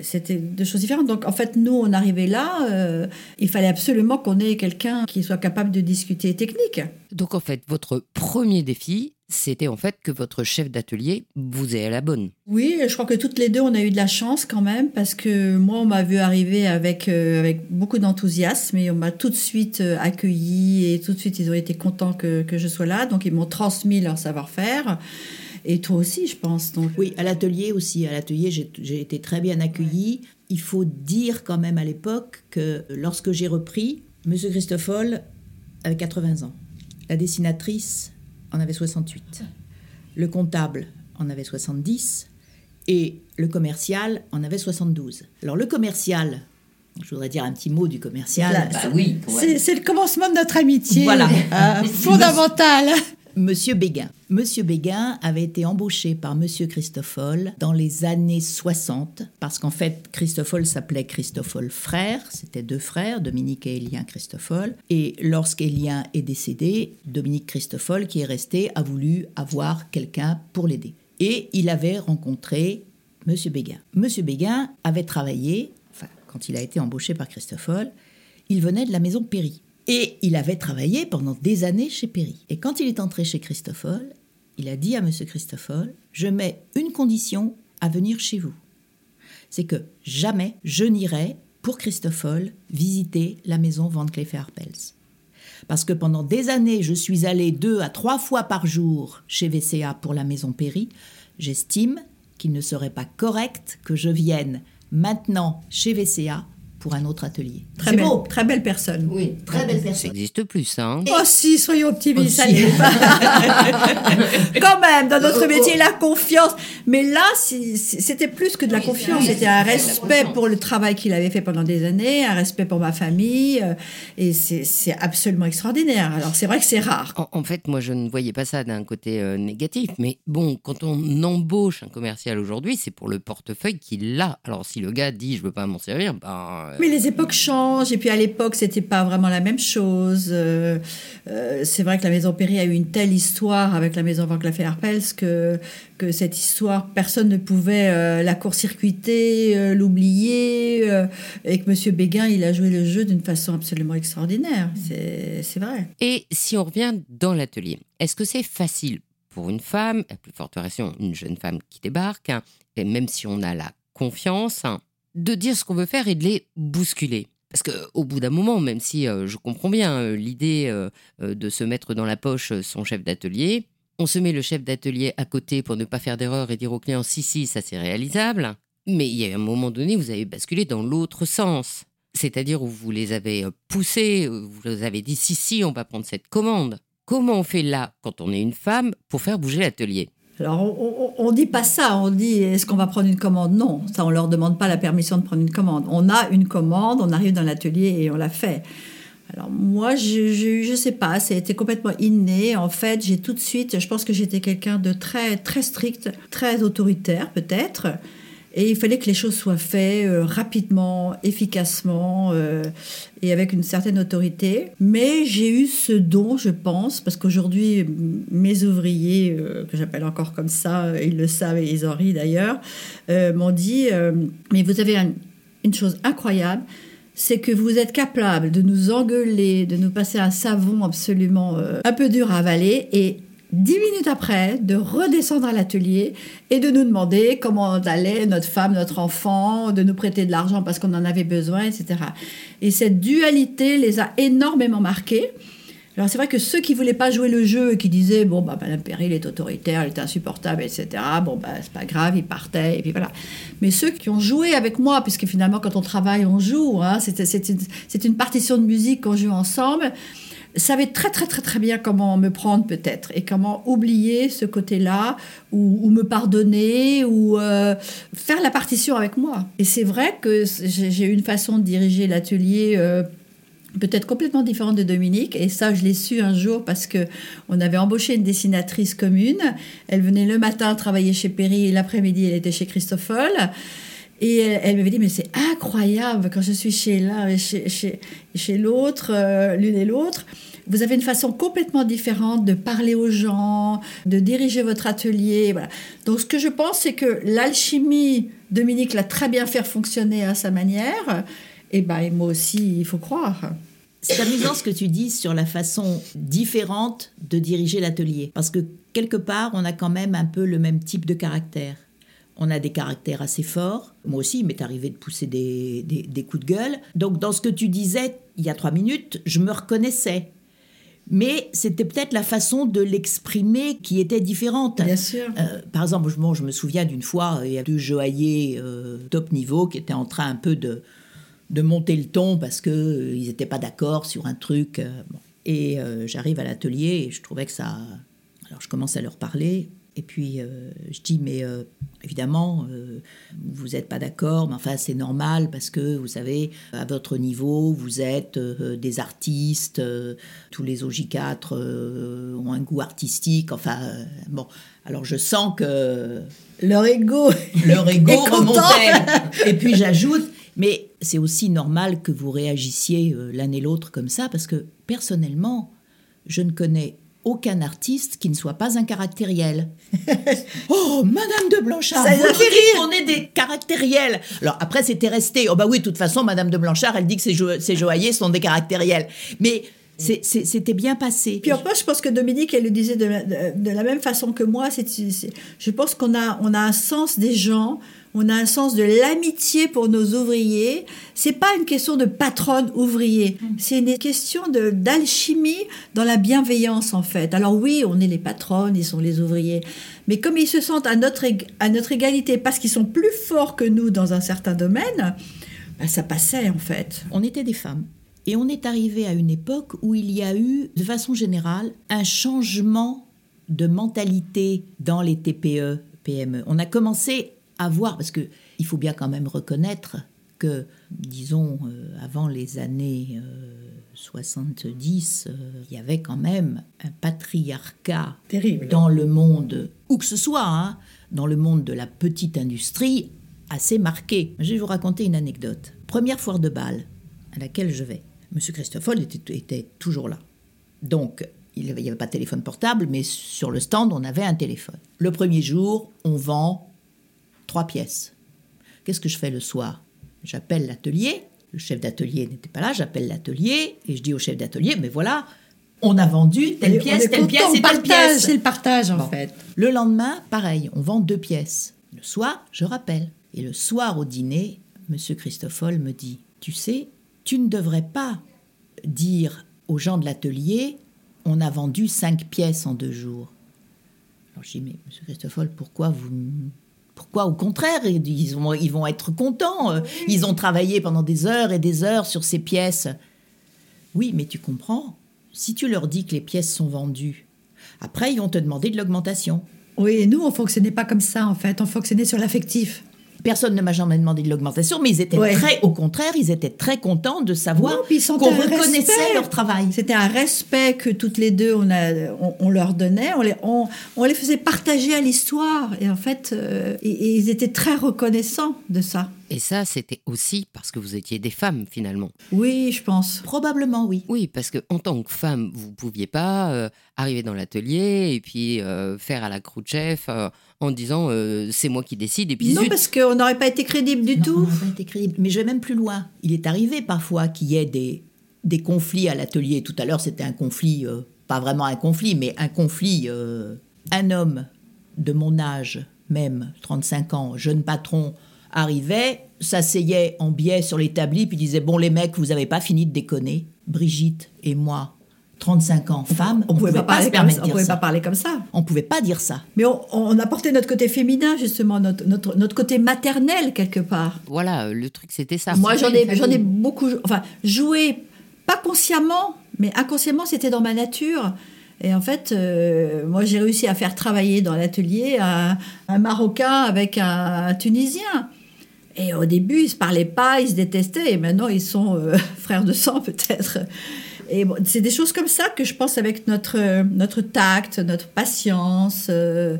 S2: c'était deux choses différentes. Donc en fait, nous, on arrivait là, euh, il fallait absolument qu'on ait quelqu'un qui soit capable de discuter technique.
S3: Donc en fait, votre premier défi, c'était en fait que votre chef d'atelier vous ait à la bonne.
S2: Oui, je crois que toutes les deux, on a eu de la chance quand même, parce que moi, on m'a vu arriver avec, euh, avec beaucoup d'enthousiasme et on m'a tout de suite euh, accueilli et tout de suite, ils ont été contents que, que je sois là. Donc, ils m'ont transmis leur savoir-faire. Et toi aussi, je pense. Donc.
S1: Oui, à l'atelier aussi. À l'atelier, j'ai été très bien accueillie. Il faut dire quand même à l'époque que lorsque j'ai repris, M. Christoffel avait 80 ans. La dessinatrice en avait 68. Le comptable en avait 70. Et le commercial en avait 72. Alors le commercial, je voudrais dire un petit mot du commercial.
S2: Bah oui, c'est le commencement de notre amitié. Voilà. Euh, (laughs) fondamental.
S1: Monsieur Béguin. Monsieur Béguin avait été embauché par Monsieur Christoffel dans les années 60, parce qu'en fait, Christoffel s'appelait Christoffel frère, c'était deux frères, Dominique et Élien Christoffel. Et lorsqu'Élien est décédé, Dominique Christoffel, qui est resté, a voulu avoir quelqu'un pour l'aider. Et il avait rencontré Monsieur Béguin. Monsieur Béguin avait travaillé, enfin, quand il a été embauché par Christoffel, il venait de la maison Péry. Et il avait travaillé pendant des années chez Perry. Et quand il est entré chez Christoffel, il a dit à M. Christoffel, je mets une condition à venir chez vous. C'est que jamais je n'irai pour Christoffel visiter la maison Van Cleef Arpels. Parce que pendant des années, je suis allé deux à trois fois par jour chez VCA pour la maison Perry. J'estime qu'il ne serait pas correct que je vienne maintenant chez VCA pour un autre atelier.
S2: Très belle,
S1: beau.
S2: très belle personne.
S1: Oui, très belle
S3: Ça
S1: personne.
S3: n'existe plus, ça. hein.
S2: Oh si, soyons optimistes,
S1: Aussi.
S2: allez. (laughs) Quand même, dans
S1: Oh,
S2: notre métier, la confiance. Mais là, c'était plus que de la confiance, c'était un respect pour le travail qu'il avait fait pendant des années, un respect pour ma famille, euh, et c'est c'est absolument extraordinaire. Alors c'est vrai que c'est rare.
S3: En, en fait, moi, je ne voyais pas ça d'un côté euh, négatif. Mais bon, quand on embauche un commercial aujourd'hui, c'est pour le portefeuille qu'il a. Alors, si le gars dit je veux pas m'en servir, ben.
S2: Mais les époques changent, et puis à l'époque, c'était pas vraiment la même chose. Euh, euh, c'est vrai que la Maison Perry a eu une telle histoire avec la Maison Van Cleef Arpels que, que cette histoire, personne ne pouvait euh, la court-circuiter, euh, l'oublier, et que Monsieur Béguin, il a joué le jeu d'une façon absolument extraordinaire. C'est c'est vrai.
S3: Et si on revient dans l'atelier, est-ce que c'est facile pour une femme, à plus forte raison une jeune femme qui débarque, hein, et même si on a la confiance, hein, de dire ce qu'on veut faire et de les bousculer parce qu'au bout d'un moment, même si euh, je comprends bien euh, l'idée euh, de se mettre dans la poche son chef d'atelier, on se met le chef d'atelier à côté pour ne pas faire d'erreur et dire au client si, si, ça c'est réalisable. Mais il y a un moment donné, vous avez basculé dans l'autre sens. C'est-à-dire où vous les avez poussés, vous les avez dit si, si, on va prendre cette commande. Comment on fait là, quand on est une femme, pour faire bouger l'atelier?
S2: Alors, on, on dit pas ça, on dit est-ce qu'on va prendre une commande? Non, ça, on leur demande pas la permission de prendre une commande. On a une commande, on arrive dans l'atelier et on la fait. Alors, moi, je, je sais pas, ça a été complètement inné. En fait, j'ai tout de suite, je pense que j'étais quelqu'un de très, très strict, très autoritaire, peut-être. Et il fallait que les choses soient faites euh, rapidement, efficacement euh, et avec une certaine autorité. Mais j'ai eu ce don, je pense, parce qu'aujourd'hui, mes ouvriers, euh, que j'appelle encore comme ça, ils le savent et ils en rient d'ailleurs, m'ont dit, mais vous avez un- une chose incroyable, c'est que vous êtes capable de nous engueuler, de nous passer un savon absolument un peu dur à avaler et dix minutes après de redescendre à l'atelier et de nous demander comment allait notre femme, notre enfant, de nous prêter de l'argent parce qu'on en avait besoin, etc. Et cette dualité les a énormément marqués. Alors c'est vrai que ceux qui voulaient pas jouer le jeu et qui disaient bon bah Madame Perry est autoritaire, elle est insupportable, etc. Bon bah c'est pas grave, ils partaient et puis voilà. Mais ceux qui ont joué avec moi, puisque finalement quand on travaille on joue, hein, c'est une partition de musique qu'on joue ensemble, savaient très très très très bien comment me prendre peut-être et comment oublier ce côté-là ou, me pardonner ou euh, faire la partition avec moi. Et c'est vrai que j'ai eu une façon de diriger l'atelier. euh, peut-être complètement différente de Dominique et ça je l'ai su un jour parce que on avait embauché une dessinatrice commune elle venait le matin travailler chez Perry et l'après-midi elle était chez Christoffel et elle, elle m'avait dit mais c'est incroyable quand je suis chez l'un et chez, chez, chez l'autre euh, l'une et l'autre vous avez une façon complètement différente de parler aux gens, de diriger votre atelier. Voilà. Donc, ce que je pense, c'est que l'alchimie, Dominique l'a très bien fait fonctionner à sa manière. Et ben, et moi aussi, il faut croire.
S1: C'est amusant ce que tu dis sur la façon différente de diriger l'atelier. Parce que quelque part, on a quand même un peu le même type de caractère. On a des caractères assez forts. Moi aussi, il m'est arrivé de pousser des, des, des coups de gueule. Donc, dans ce que tu disais il y a trois minutes, je me reconnaissais. Mais c'était peut-être la façon de l'exprimer qui était différente.
S2: Bien sûr.
S1: Euh, par exemple, je, bon, je me souviens d'une fois, il y a deux joailliers euh, top niveau qui étaient en train un peu de, de monter le ton parce qu'ils euh, n'étaient pas d'accord sur un truc. euh, bon. Et euh, j'arrive à l'atelier et je trouvais que ça... Alors je commence à leur parler et puis euh, je dis, mais euh, évidemment, euh, vous n'êtes pas d'accord, mais enfin c'est normal parce que vous savez, à votre niveau, vous êtes des artistes, tous les OJ4 euh, ont un goût artistique, enfin bon. Alors je sens que
S2: Leur ego. (laughs)
S1: leur ego remontait. Et puis j'ajoute, mais c'est aussi normal que vous réagissiez l'un et l'autre comme ça, parce que personnellement, je ne connais aucun artiste qui ne soit pas un caractériel. (laughs) oh, Madame de Blanchard,
S2: Ça
S1: vous dites qu'on est des caractériels. Alors après, c'était resté. Oh bah oui, de toute façon, Madame de Blanchard, elle dit que ses, jo- ses joailliers sont des caractériels. Mais c'était bien passé.
S2: Puis plus, je pense que Dominique, elle le disait de la, de- de la même façon que moi. C'est- je pense qu'on a, on a un sens des gens, on a un sens de l'amitié pour nos ouvriers. C'est pas une question de patronne ouvrier, c'est une question de, d'alchimie dans la bienveillance en fait. Alors oui, on est les patronnes, ils sont les ouvriers, mais comme ils se sentent à notre, à notre égalité parce qu'ils sont plus forts que nous dans un certain domaine, Bah, ça passait en fait.
S1: On était des femmes. Et on est arrivé à une époque où il y a eu, de façon générale, un changement de mentalité dans les TPE, PME. On a commencé à voir, parce que il faut bien quand même reconnaître que, disons, euh, avant les années 70, euh, euh, il y avait quand même un patriarcat
S2: Terrible.
S1: dans le monde, où que ce soit, hein, dans le monde de la petite industrie, assez marqué. Je vais vous raconter une anecdote. Première foire de bal à laquelle je vais. Monsieur Christoffel était, était toujours là. Donc, il n'y avait, avait pas de téléphone portable, mais sur le stand, on avait un téléphone. Le premier jour, on vend trois pièces. Qu'est-ce que je fais le soir? J'appelle l'atelier. Le chef d'atelier n'était pas là. J'appelle l'atelier et je dis au chef d'atelier, mais voilà, on a vendu telle pièce, telle pièce et telle
S2: partage,
S1: pièce.
S2: C'est le partage en
S1: Bon.
S2: fait.
S1: Le lendemain, pareil, on vend deux pièces. Le soir, je rappelle. Et le soir au dîner, Monsieur Christoffel me dit Tu sais, tu ne devrais pas dire aux gens de l'atelier On a vendu cinq pièces en deux jours. Alors je dis Mais Monsieur Christoffel, pourquoi vous. Pourquoi au contraire ils vont, ils vont être contents. euh, Ils ont travaillé pendant des heures et des heures sur ces pièces. Oui, mais tu comprends Si tu leur dis que les pièces sont vendues, après ils vont te demander de l'augmentation.
S2: Oui, et nous, on fonctionnait pas comme ça en fait. On fonctionnait sur l'affectif.
S1: Personne ne m'a jamais demandé de l'augmentation, mais ils étaient
S2: Ouais.
S1: très, au contraire, ils étaient très contents de savoir qu'on reconnaissait
S2: respect.
S1: leur travail.
S2: C'était un respect que toutes les deux on, a, on, on leur donnait. On les, on, on les faisait partager à l'histoire. Et en fait, euh, et- et ils étaient très reconnaissants de ça.
S3: Et ça, c'était aussi parce que vous étiez des femmes finalement.
S2: Oui, je pense.
S1: Probablement oui.
S3: Oui, parce que en tant que femme, vous pouviez pas euh, arriver dans l'atelier et puis euh, faire à la croûte chef euh, en disant euh, c'est moi qui décide et puis
S2: Non,
S3: zut.
S2: parce qu'on n'aurait pas été crédible du
S1: Non, on
S2: tout.
S1: n'aurait pas été crédible. Mais je vais même plus loin. Il est arrivé parfois qu'il y ait des, des conflits à l'atelier. Tout à l'heure, c'était un conflit, euh, pas vraiment un conflit, mais un conflit. euh, un homme de mon âge, même 35 ans, jeune patron, arrivait, s'asseyait en biais sur l'établi, puis disait Bon, les mecs, vous n'avez pas fini de déconner. Brigitte et moi, 35 ans, femmes,
S2: On pouvait pas, parler
S1: se
S2: comme
S1: permettre
S2: ça.
S1: de
S2: On pouvait
S1: ça.
S2: pas parler comme ça.
S1: On pouvait pas dire ça.
S2: Mais on, on apportait notre côté féminin, justement, notre, notre, notre côté maternel, quelque part.
S3: Voilà, le truc c'était ça.
S2: Moi, j'en ai, j'en ai beaucoup, enfin, joué, pas consciemment, mais inconsciemment, c'était dans ma nature. Et en fait, euh, moi, j'ai réussi à faire travailler dans l'atelier un, un Marocain avec un, un Tunisien. Et au début, ils se parlaient pas, ils se détestaient, et maintenant, ils sont euh, (laughs) frères de sang, peut-être. Et bon, c'est des choses comme ça que je pense avec notre, euh, notre tact, notre patience, euh,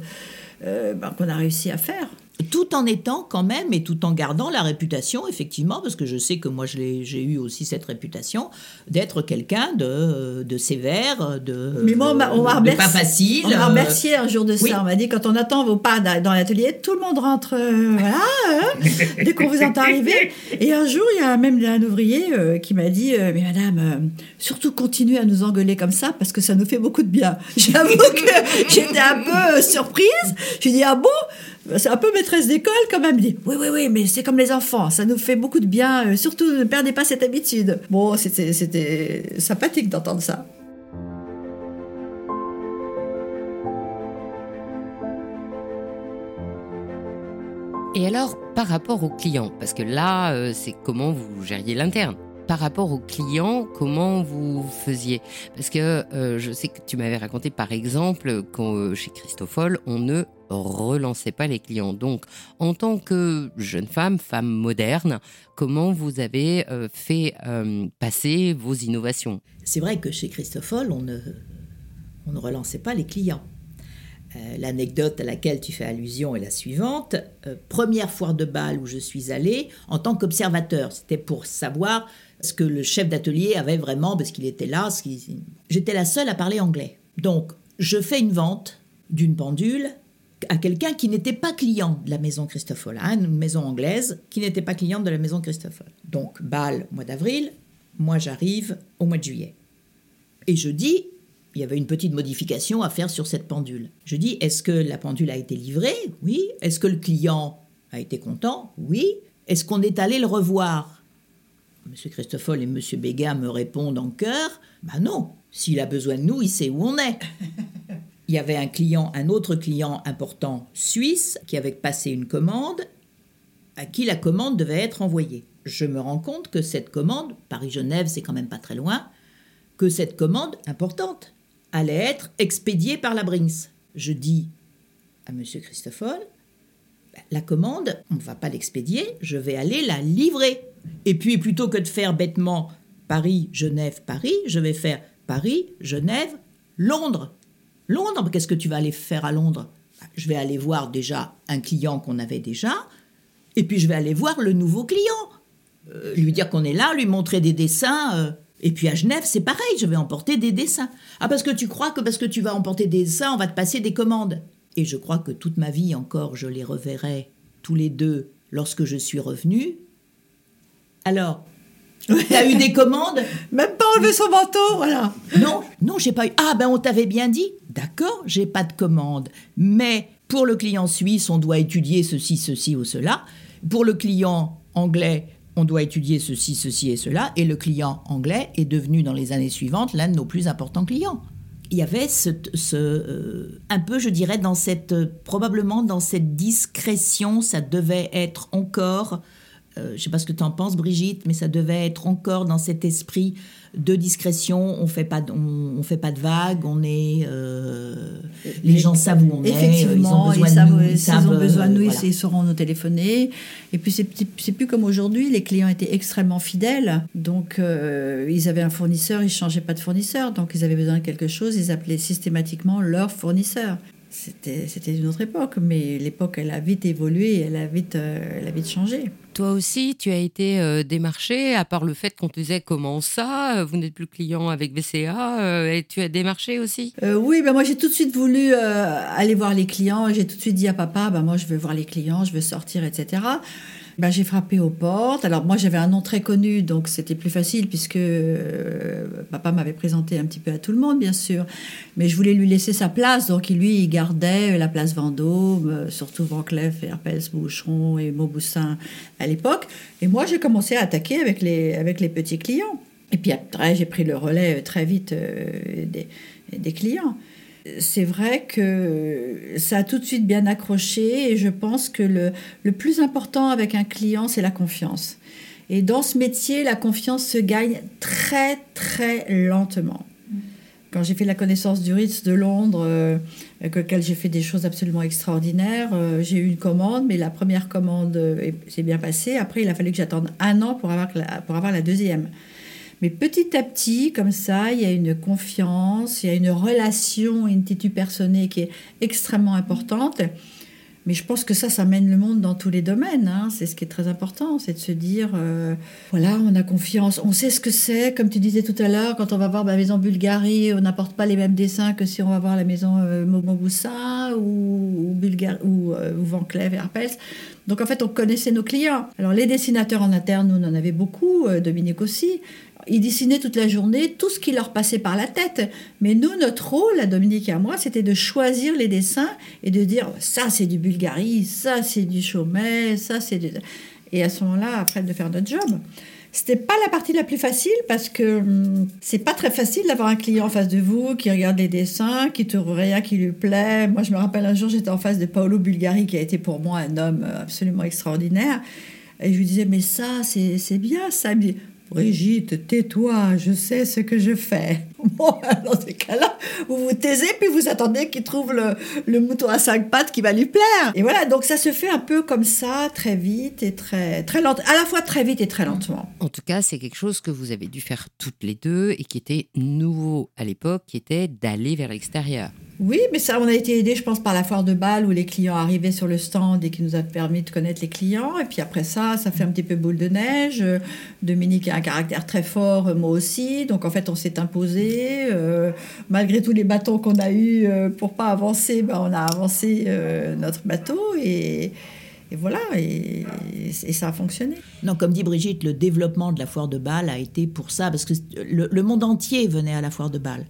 S2: euh, ben, qu'on a réussi à faire.
S1: Tout en étant quand même et tout en gardant la réputation, effectivement, parce que je sais que moi je j'ai eu aussi cette réputation d'être quelqu'un de, de sévère, de,
S2: Mais moi, on m'a remercié.
S1: pas facile.
S2: On m'a
S1: euh,
S2: remercié un jour de ça.
S1: oui.
S2: On m'a dit quand on attend vos pas dans l'atelier, tout le monde rentre. euh, voilà. hein, (laughs) dès qu'on vous entend arriver. Et un jour, il y a même un ouvrier euh, qui m'a dit euh, Mais madame, euh, surtout continuez à nous engueuler comme ça parce que ça nous fait beaucoup de bien. (laughs) J'avoue que j'étais un peu euh, surprise. J'ai dit Ah bon? C'est un peu maîtresse d'école quand même. Dit oui, oui, oui, mais c'est comme les enfants, ça nous fait beaucoup de bien. euh, surtout, ne perdez pas cette habitude. Bon, c'était, sympathique d'entendre ça.
S3: Et alors, par rapport aux clients, parce que là, euh, c'est comment vous gériez l'interne. Par rapport aux clients, comment vous faisiez? Parce que euh, je sais que tu m'avais raconté, par exemple, quand chez Christophol, on ne relançait pas les clients. Donc, en tant que jeune femme, femme moderne, comment vous avez euh, fait euh, passer vos innovations?
S1: C'est vrai que chez Christophol, on ne, on ne relançait pas les clients. Euh, L'anecdote à laquelle tu fais allusion est la suivante. Première foire de bal où je suis allée en tant qu'observateur. C'était pour savoir ce que le chef d'atelier avait vraiment, parce qu'il était là. J'étais la seule à parler anglais. Donc, je fais une vente d'une pendule à quelqu'un qui n'était pas client de la maison Christophol, hein, une maison anglaise qui n'était pas cliente de la maison Christophol. Donc, bal, mois d'avril, moi j'arrive au mois de juillet. Et je dis, il y avait une petite modification à faire sur cette pendule. Je dis, est-ce que la pendule a été livrée? Oui. Est-ce que le client a été content? Oui. Est-ce qu'on est allé le revoir? Monsieur Christoffel et Monsieur Béga me répondent en chœur, bah non, s'il a besoin de nous, il sait où on est. Il y avait un client, un autre client important suisse qui avait passé une commande à qui la commande devait être envoyée. je me rends compte que cette commande, Paris-Genève, c'est quand même pas très loin, que cette commande importante allait être expédiée par la Brinks. Je dis à M. Christophone, la commande, on ne va pas l'expédier, je vais aller la livrer. Et puis, plutôt que de faire bêtement Paris, Genève, Paris, je vais faire Paris, Genève, Londres. Qu'est-ce que tu vas aller faire à Londres? Je vais aller voir déjà un client qu'on avait déjà, et puis je vais aller voir le nouveau client. Euh, lui dire qu'on est là, lui montrer des dessins. euh. Et puis à Genève, c'est pareil, je vais emporter des dessins. Ah, parce que tu crois que parce que tu vas emporter des dessins, on va te passer des commandes. Et je crois que toute ma vie encore, je les reverrai tous les deux lorsque je suis revenue. Alors, (laughs) t'as eu des commandes?
S2: Même pas enlever son manteau, voilà.
S1: Non, non, j'ai pas eu. Ah ben on t'avait bien dit. D'accord, j'ai pas de commande. Mais pour le client suisse, on doit étudier ceci, ceci ou cela. Pour le client anglais, on doit étudier ceci, ceci et cela. Et le client anglais est devenu dans les années suivantes l'un de nos plus importants clients. Il y avait euh, un peu, je dirais, dans cette euh, probablement dans cette discrétion, ça devait être encore euh, je ne sais pas ce que tu en penses, Brigitte, mais ça devait être encore dans cet esprit de discrétion. On fait pas, on, on fait pas de vagues. On est, euh, les gens savent où on est.
S2: Effectivement,
S1: ils ont besoin
S2: savent,
S1: de nous.
S2: s'ils ont besoin de nous,
S1: euh,
S2: ils-
S1: voilà.
S2: ils sauront nous téléphoner. Et puis, c'est plus comme aujourd'hui. Les clients étaient extrêmement fidèles. Donc, euh, ils avaient un fournisseur, ils ne changeaient pas de fournisseur. Donc, ils avaient besoin de quelque chose, ils appelaient systématiquement leur fournisseur. C'était c'était une autre époque, mais l'époque, elle a vite évolué, elle a vite, euh, elle a vite changé.
S3: Toi aussi, tu as été euh, démarché, à part le fait qu'on te disait comment ça, euh, vous n'êtes plus client avec VCA, euh, et tu as démarché aussi?
S2: Euh, oui, ben moi j'ai tout de suite voulu aller voir les clients. J'ai tout de suite dit à papa, ben moi je veux voir les clients, je veux sortir, etc. Ben, j'ai frappé aux portes. Alors moi j'avais un nom très connu, donc c'était plus facile puisque papa m'avait présenté un petit peu à tout le monde, bien sûr. Mais je voulais lui laisser sa place, donc lui il gardait la place Vendôme, surtout Van Cleef, Herpels, Boucheron et Mauboussin à l'époque. Et moi j'ai commencé à attaquer avec les, avec les petits clients. Et puis après j'ai pris le relais euh, très vite euh, des, des clients. C'est vrai que ça a tout de suite bien accroché et je pense que le, le plus important avec un client, c'est la confiance. Et dans ce métier, la confiance se gagne très très lentement. Quand j'ai fait la connaissance du Ritz de Londres, euh, avec lequel j'ai fait des choses absolument extraordinaires, euh, j'ai eu une commande, mais la première commande euh, s'est bien passée. Après, il a fallu que j'attende un an pour avoir la, pour avoir la deuxième. Mais petit à petit, comme ça, il y a une confiance, il y a une relation, une titu personnée qui est extrêmement importante. Mais je pense que ça, ça mène le monde dans tous les domaines. hein. C'est ce qui est très important, c'est de se dire, euh, voilà, on a confiance, on sait ce que c'est. Comme tu disais tout à l'heure, quand on va voir la maison Bulgarie, on n'apporte pas les mêmes dessins que si on va voir la maison euh, ou, ou, euh, ou Van Cleef et Herpels. Donc en fait, on connaissait nos clients. Alors les dessinateurs en interne, nous, on en avait beaucoup, euh, Dominique aussi. Ils dessinaient toute la journée tout ce qui leur passait par la tête. Mais nous, notre rôle, à Dominique et à moi, c'était de choisir les dessins et de dire ça c'est du Bulgarie, ça c'est du Chaumet, ça c'est du... Et à ce moment-là, après, de faire notre job. C'était pas la partie la plus facile parce que hum, c'est pas très facile d'avoir un client en face de vous qui regarde les dessins, qui trouve rien qui lui plaît. Moi, je me rappelle un jour, j'étais en face de Paolo Bulgari qui a été pour moi un homme euh, absolument extraordinaire. Et je lui disais, mais ça, c'est c'est bien ça. Brigitte, tais-toi, je sais ce que je fais. (laughs) Bon, dans ces cas-là, vous vous taisez, puis vous attendez qu'il trouve le, le mouton à cinq pattes qui va lui plaire. Et voilà, donc ça se fait un peu comme ça, très vite et très, très à la fois très vite et très lentement.
S3: En tout cas, c'est quelque chose que vous avez dû faire toutes les deux et qui était nouveau à l'époque, qui était d'aller vers l'extérieur.
S2: Oui, mais ça, on a été aidé, je pense, par la foire de Bâle où les clients arrivaient sur le stand et qui nous a permis de connaître les clients. Et puis après ça, ça fait un petit peu boule de neige. Euh, Dominique a un caractère très fort, euh, moi aussi. Donc en fait, on s'est imposé. Euh, malgré tous les bâtons qu'on a eus pour pas avancer, ben, on a avancé notre bateau et, voilà. Et, et ça a fonctionné.
S1: Non, comme dit Brigitte, le développement de la foire de Bâle a été pour ça, parce que le, le monde entier venait à la foire de Bâle.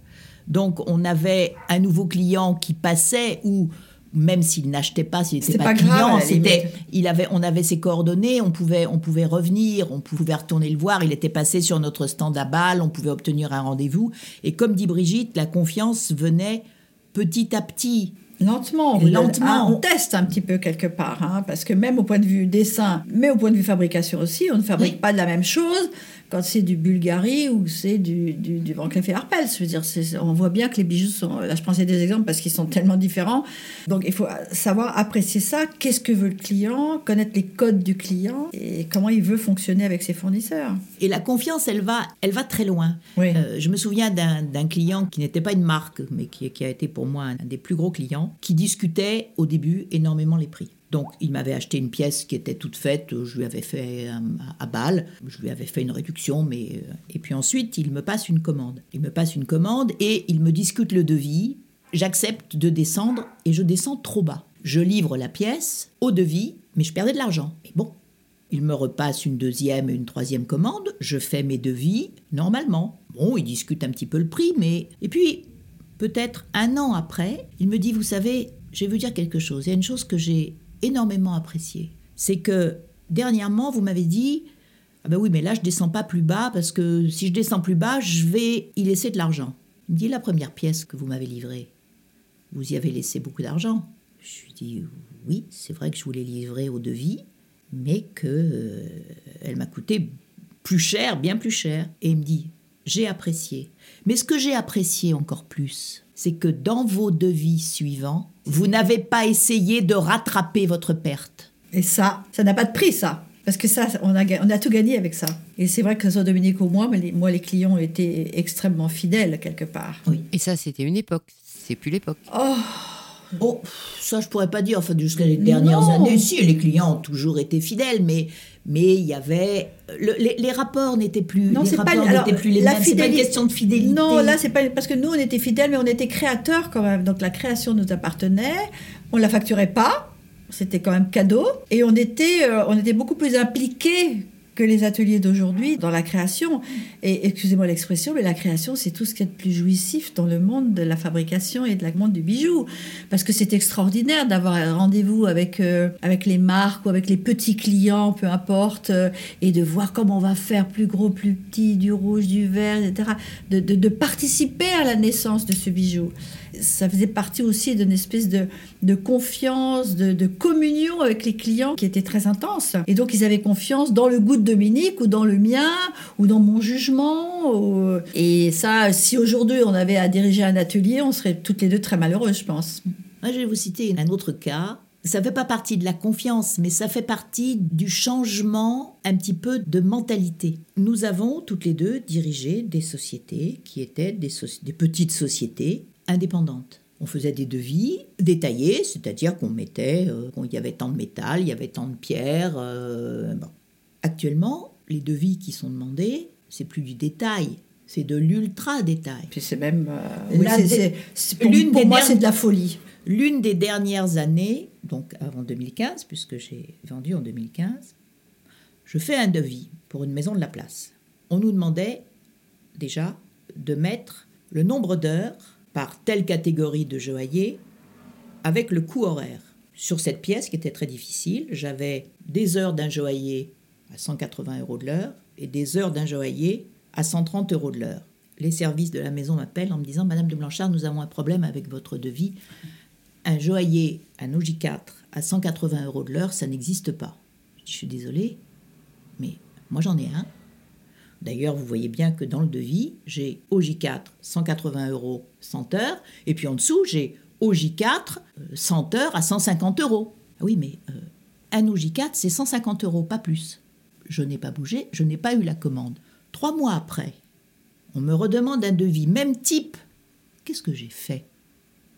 S1: Donc on avait un nouveau client qui passait ou même s'il n'achetait pas, s'il n'était pas, client,
S2: la
S1: c'était,
S2: limite.
S1: il avait, on avait ses coordonnées, on pouvait, on pouvait revenir, on pouvait retourner le voir. Il était passé sur notre stand à Bâle, on pouvait obtenir un rendez-vous. Et comme dit Brigitte, la confiance venait petit à petit.
S2: Lentement,
S1: Et lentement.
S2: Ah, on teste un petit peu quelque part, hein, parce que même au point de vue dessin, mais au point de vue fabrication aussi, on ne fabrique
S1: Oui.
S2: pas de la même chose quand c'est du Bulgarie ou c'est du, du, du Van Cleef Arpels. Je veux dire, on voit bien que les bijoux sont. Là, je pensais des exemples parce qu'ils sont tellement différents. Donc, il faut savoir apprécier ça. Qu'est-ce que veut le client? Connaître les codes du client et comment il veut fonctionner avec ses fournisseurs.
S1: Et la confiance, elle va, elle va très loin.
S2: Oui.
S1: Euh, je me souviens d'un d'un client qui n'était pas une marque, mais qui, qui a été pour moi un des plus gros clients, qui discutait au début énormément les prix. Donc, il m'avait acheté une pièce qui était toute faite, je lui avais fait euh, à balle, je lui avais fait une réduction, mais. euh, et puis ensuite, il me passe une commande. Il me passe une commande et il me discute le devis. J'accepte de descendre et je descends trop bas. Je livre la pièce au devis, mais je perdais de l'argent. Mais bon, il me repasse une deuxième et une troisième commande, je fais mes devis normalement. Bon, il discute un petit peu le prix, mais... Et puis, peut-être un an après, il me dit, vous savez, je vais vous dire quelque chose. Il y a une chose que j'ai énormément appréciée. C'est que dernièrement, vous m'avez dit, ah ben oui, mais là, je descends pas plus bas parce que si je descends plus bas, je vais y laisser de l'argent. Il me dit, la première pièce que vous m'avez livrée, vous y avez laissé beaucoup d'argent. Je lui dis, oui, c'est vrai que je voulais livrer au devis, mais que euh, elle m'a coûté plus cher, bien plus cher. Et il me dit, j'ai apprécié. Mais ce que j'ai apprécié encore plus, c'est que dans vos devis suivants, vous n'avez pas essayé de rattraper votre perte.
S2: Et ça, ça n'a pas de prix, ça. Parce que ça, on a, ga- on a tout gagné avec ça. Et c'est vrai que ce soit Dominique ou moi, mais les, moi, les clients ont été extrêmement fidèles quelque part.
S3: Et ça, c'était une époque. C'est plus l'époque.
S2: Oh,
S1: Oh, ça je pourrais pas dire. Enfin, jusqu'à les dernières
S2: Non.
S1: années, si les clients ont toujours été fidèles, mais mais il y avait le- les, les rapports n'étaient plus
S2: Non,
S1: les
S2: c'est pas-
S1: rapports
S2: alors,
S1: plus les mêmes. Pas une question de fidélité.
S2: Non, là, c'est pas parce que nous, on était fidèles, mais on était créateurs quand même. Donc la création nous appartenait. On la facturait pas. C'était quand même cadeau. Et on était, euh, on était beaucoup plus impliqués que les ateliers d'aujourd'hui dans la création. Et excusez-moi l'expression, mais la création, c'est tout ce qu'il y a de plus jouissif dans le monde de la fabrication et de la monde du bijou. Parce que c'est extraordinaire d'avoir un rendez-vous avec, euh, avec les marques ou avec les petits clients, peu importe, euh, et de voir comment on va faire plus gros, plus petit, du rouge, du vert, etc. De, de participer à la naissance de ce bijou. Ça faisait partie aussi d'une espèce de, confiance, de, communion avec les clients qui était très intense. Et donc, ils avaient confiance dans le goût de Dominique ou dans le mien ou dans mon jugement. Et ça, si aujourd'hui on avait à diriger un atelier, on serait toutes les deux très malheureuses, je pense.
S1: Moi, je vais vous citer un autre cas. Ça fait pas partie de la confiance, mais ça fait partie du changement un petit peu de mentalité. Nous avons toutes les deux dirigé des sociétés qui étaient des petites sociétés indépendantes. On faisait des devis détaillés, c'est-à-dire qu'on mettait, euh, il y avait tant de métal, il y avait tant de pierres. euh, bon. Actuellement, les devis qui sont demandés, c'est plus du détail, c'est de l'ultra détail.
S2: Puis c'est même. euh,
S1: Oui,
S2: oui,
S1: la
S2: c'est-
S1: dé-
S2: c'est- c'est- pour,
S1: l'une
S2: pour
S1: des
S2: moi, c'est de la folie.
S1: L'une des dernières années, donc avant 2015, puisque j'ai vendu en 2015, je fais un devis pour une maison de la place. On nous demandait déjà de mettre le nombre d'heures par telle catégorie de joaillier avec le coût horaire. Sur cette pièce qui était très difficile, j'avais des heures d'un joaillier à 180 euros de l'heure et des heures d'un joaillier à 130 euros de l'heure. Les services de la maison m'appellent en me disant Madame de Blanchard, nous avons un problème avec votre devis. Un joaillier, un OJ4 à 180 euros de l'heure, ça n'existe pas. Je suis désolée, mais moi j'en ai un. D'ailleurs, vous voyez bien que dans le devis, j'ai OJ4 180 euros 100 heures, et puis en dessous, j'ai OJ4 euh, 100 heures à 150 euros. Ah oui, mais euh, un OJ4, c'est 150 euros, pas plus. Je n'ai pas bougé, je n'ai pas eu la commande. Trois mois après, on me redemande un devis, même type. Qu'est-ce que j'ai fait?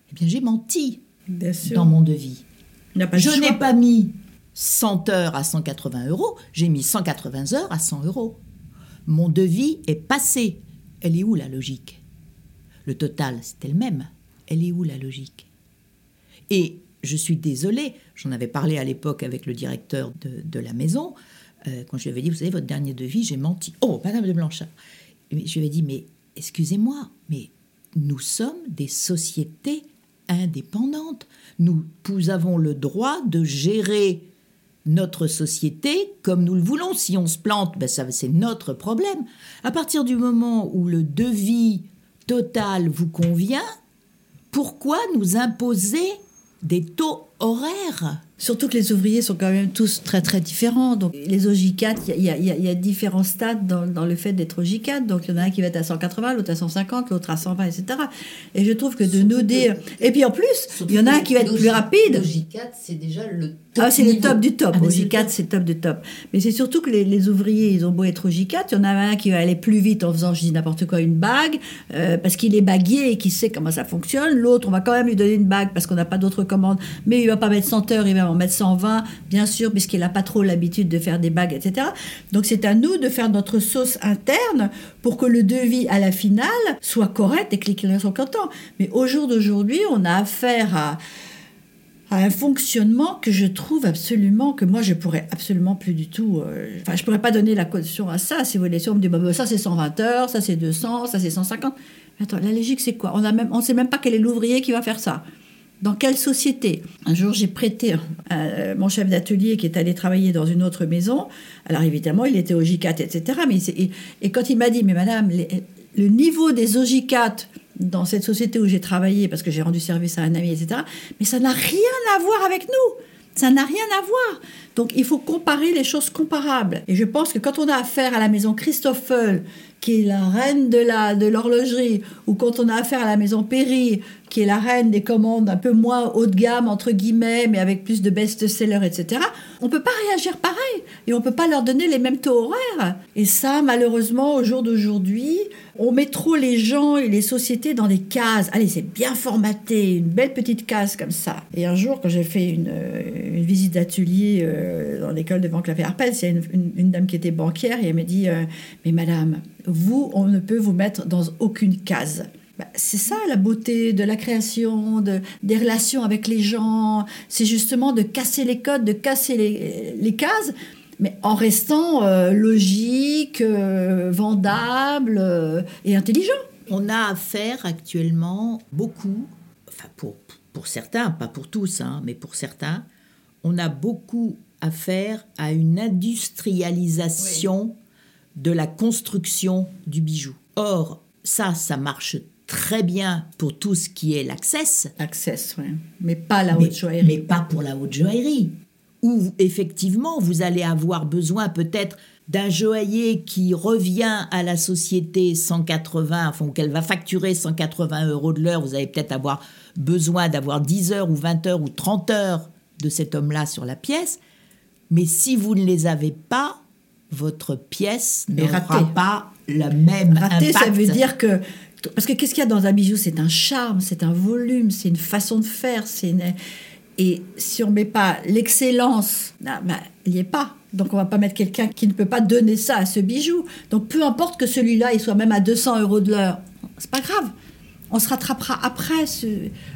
S1: Eh bien, j'ai menti
S2: Bien sûr.
S1: dans mon devis.
S2: Pas
S1: Je n'ai pas mis 100 heures à 180 euros, j'ai mis 180 heures à 100 euros. Mon devis est passé. Elle est où la logique? Le total, c'était le même. Elle est où la logique? Et je suis désolée, j'en avais parlé à l'époque avec le directeur de, la maison, euh, quand je lui avais dit, vous savez, votre dernier devis, j'ai menti. Oh, Madame de Blanchard Je lui ai dit, mais excusez-moi, mais nous sommes des sociétés indépendantes. Nous, nous avons le droit de gérer notre société comme nous le voulons. Si on se plante, ben ça, c'est notre problème. À partir du moment où le devis total vous convient, pourquoi nous imposer des taux horaires.
S2: Surtout que les ouvriers sont quand même tous très très différents. Donc les OJ4, il y, y, a différents stades dans, dans le fait d'être OJ4. Donc il y en a un qui va être à 180, l'autre à 150, l'autre à 120, etc. Et je trouve que de nous dire... Et puis en plus, il y en a un qui va être plus rapide.
S3: OJ4, c'est déjà le
S2: top Ah, c'est le top du top. Ah, OJ4, c'est top du top. Mais c'est surtout que les, les, ouvriers, ils ont beau être OJ4, il y en a un qui va aller plus vite en faisant, je dis n'importe quoi, une bague, euh, parce qu'il est baguier et qu'il sait comment ça fonctionne. L'autre, on va quand même lui donner une bague parce qu'on n'a pas d'autres commandes. Mais il va pas mettre 100 heures, il va en mettre 120, bien sûr, puisqu'il n'a pas trop l'habitude de faire des bagues, etc. Donc c'est à nous de faire notre sauce interne pour que le devis à la finale soit correct et que les clients soient contents. Mais au jour d'aujourd'hui, on a affaire à, un fonctionnement que je trouve absolument, que moi je pourrais absolument plus du tout. Euh, enfin, je pourrais pas donner la caution à ça. Si vous voulez, si on me dit, bah, bah ça c'est 120 heures, ça c'est 200, ça c'est 150. Mais attends, la logique c'est quoi? On ne on sait même pas quel est l'ouvrier qui va faire ça. Dans quelle société? Un jour, j'ai prêté euh, mon chef d'atelier qui est allé travailler dans une autre maison. Alors évidemment, il était au J4, etc. Mais et, quand il m'a dit, mais madame, le niveau des OJ4 dans cette société où j'ai travaillé, parce que j'ai rendu service à un ami, etc., mais ça n'a rien à voir avec nous. Ça n'a rien à voir. Donc il faut comparer les choses comparables. Et je pense que quand on a affaire à la maison Christoffel, qui est la reine de la de l'horlogerie, ou quand on a affaire à la maison Perry, qui est la reine des commandes un peu moins haut de gamme, entre guillemets, mais avec plus de best-sellers, etc., on peut pas réagir pareil. Et on peut pas leur donner les mêmes taux horaires. Et ça, malheureusement, au jour d'aujourd'hui, on met trop les gens et les sociétés dans des cases. Allez, c'est bien formaté, une belle petite case comme ça. Et un jour, quand j'ai fait une, une visite d'atelier euh, dans l'école de banque Lafayette Arpels, c'est une, une, dame qui était banquière et elle m'a dit euh, Mais madame, vous, on ne peut vous mettre dans aucune case. Bah, c'est ça la beauté de la création, de, des relations avec les gens. C'est justement de casser les codes, de casser les, cases, mais en restant euh, logique, euh, vendable euh, et intelligent.
S1: On a affaire actuellement beaucoup, enfin pour, pour certains, pas pour tous, hein, mais pour certains, on a beaucoup affaire à une industrialisation de la construction du bijou. Or, ça, ça marche très bien pour tout ce qui est l'access.
S2: Access, oui. Mais pas la haute joaillerie.
S1: Mais pas pour la haute joaillerie. Où effectivement, vous allez avoir besoin peut-être d'un joaillier qui revient à la société 180, enfin qu'elle va facturer 180 euros de l'heure, vous allez peut-être avoir besoin d'avoir 10 heures ou 20 heures ou 30 heures de cet homme-là sur la pièce. Mais si vous ne les avez pas, votre pièce n'aura pas le même
S2: raté,
S1: impact.
S2: ça veut dire que parce que qu'est-ce qu'il y a dans un bijou C'est un charme, c'est un volume, c'est une façon de faire. C'est Et si on met pas l'excellence, ah, ben, il n'y est pas. Donc on va pas mettre quelqu'un qui ne peut pas donner ça à ce bijou. Donc peu importe que celui-là, il soit même à 200 euros de l'heure, c'est pas grave. On se rattrapera après. Ce...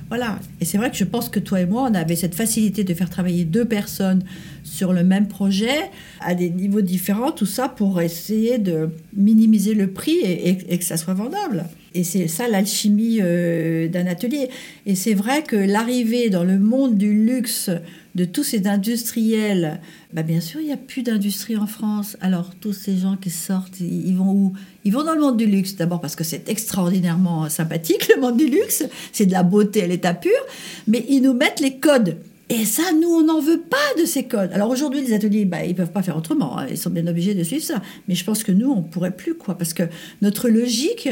S2: Voilà. Et c'est vrai que je pense que toi et moi, on avait cette facilité de faire travailler deux personnes sur le même projet à des niveaux différents, tout ça pour essayer de minimiser le prix et que ça soit vendable. Et c'est ça l'alchimie euh, d'un atelier. Et c'est vrai que l'arrivée dans le monde du luxe de tous ces industriels, bah bien sûr, il n'y a plus d'industrie en France. Alors, tous ces gens qui sortent, ils vont où? Ils vont dans le monde du luxe, d'abord parce que c'est extraordinairement sympathique, le monde du luxe. C'est de la beauté à l'état pur. Mais ils nous mettent les codes. Et ça, nous, on n'en veut pas de ces codes. Alors aujourd'hui, les ateliers, bah, ils peuvent pas faire autrement. Hein. Ils sont bien obligés de suivre ça. Mais je pense que nous, on pourrait plus, quoi. Parce que notre logique,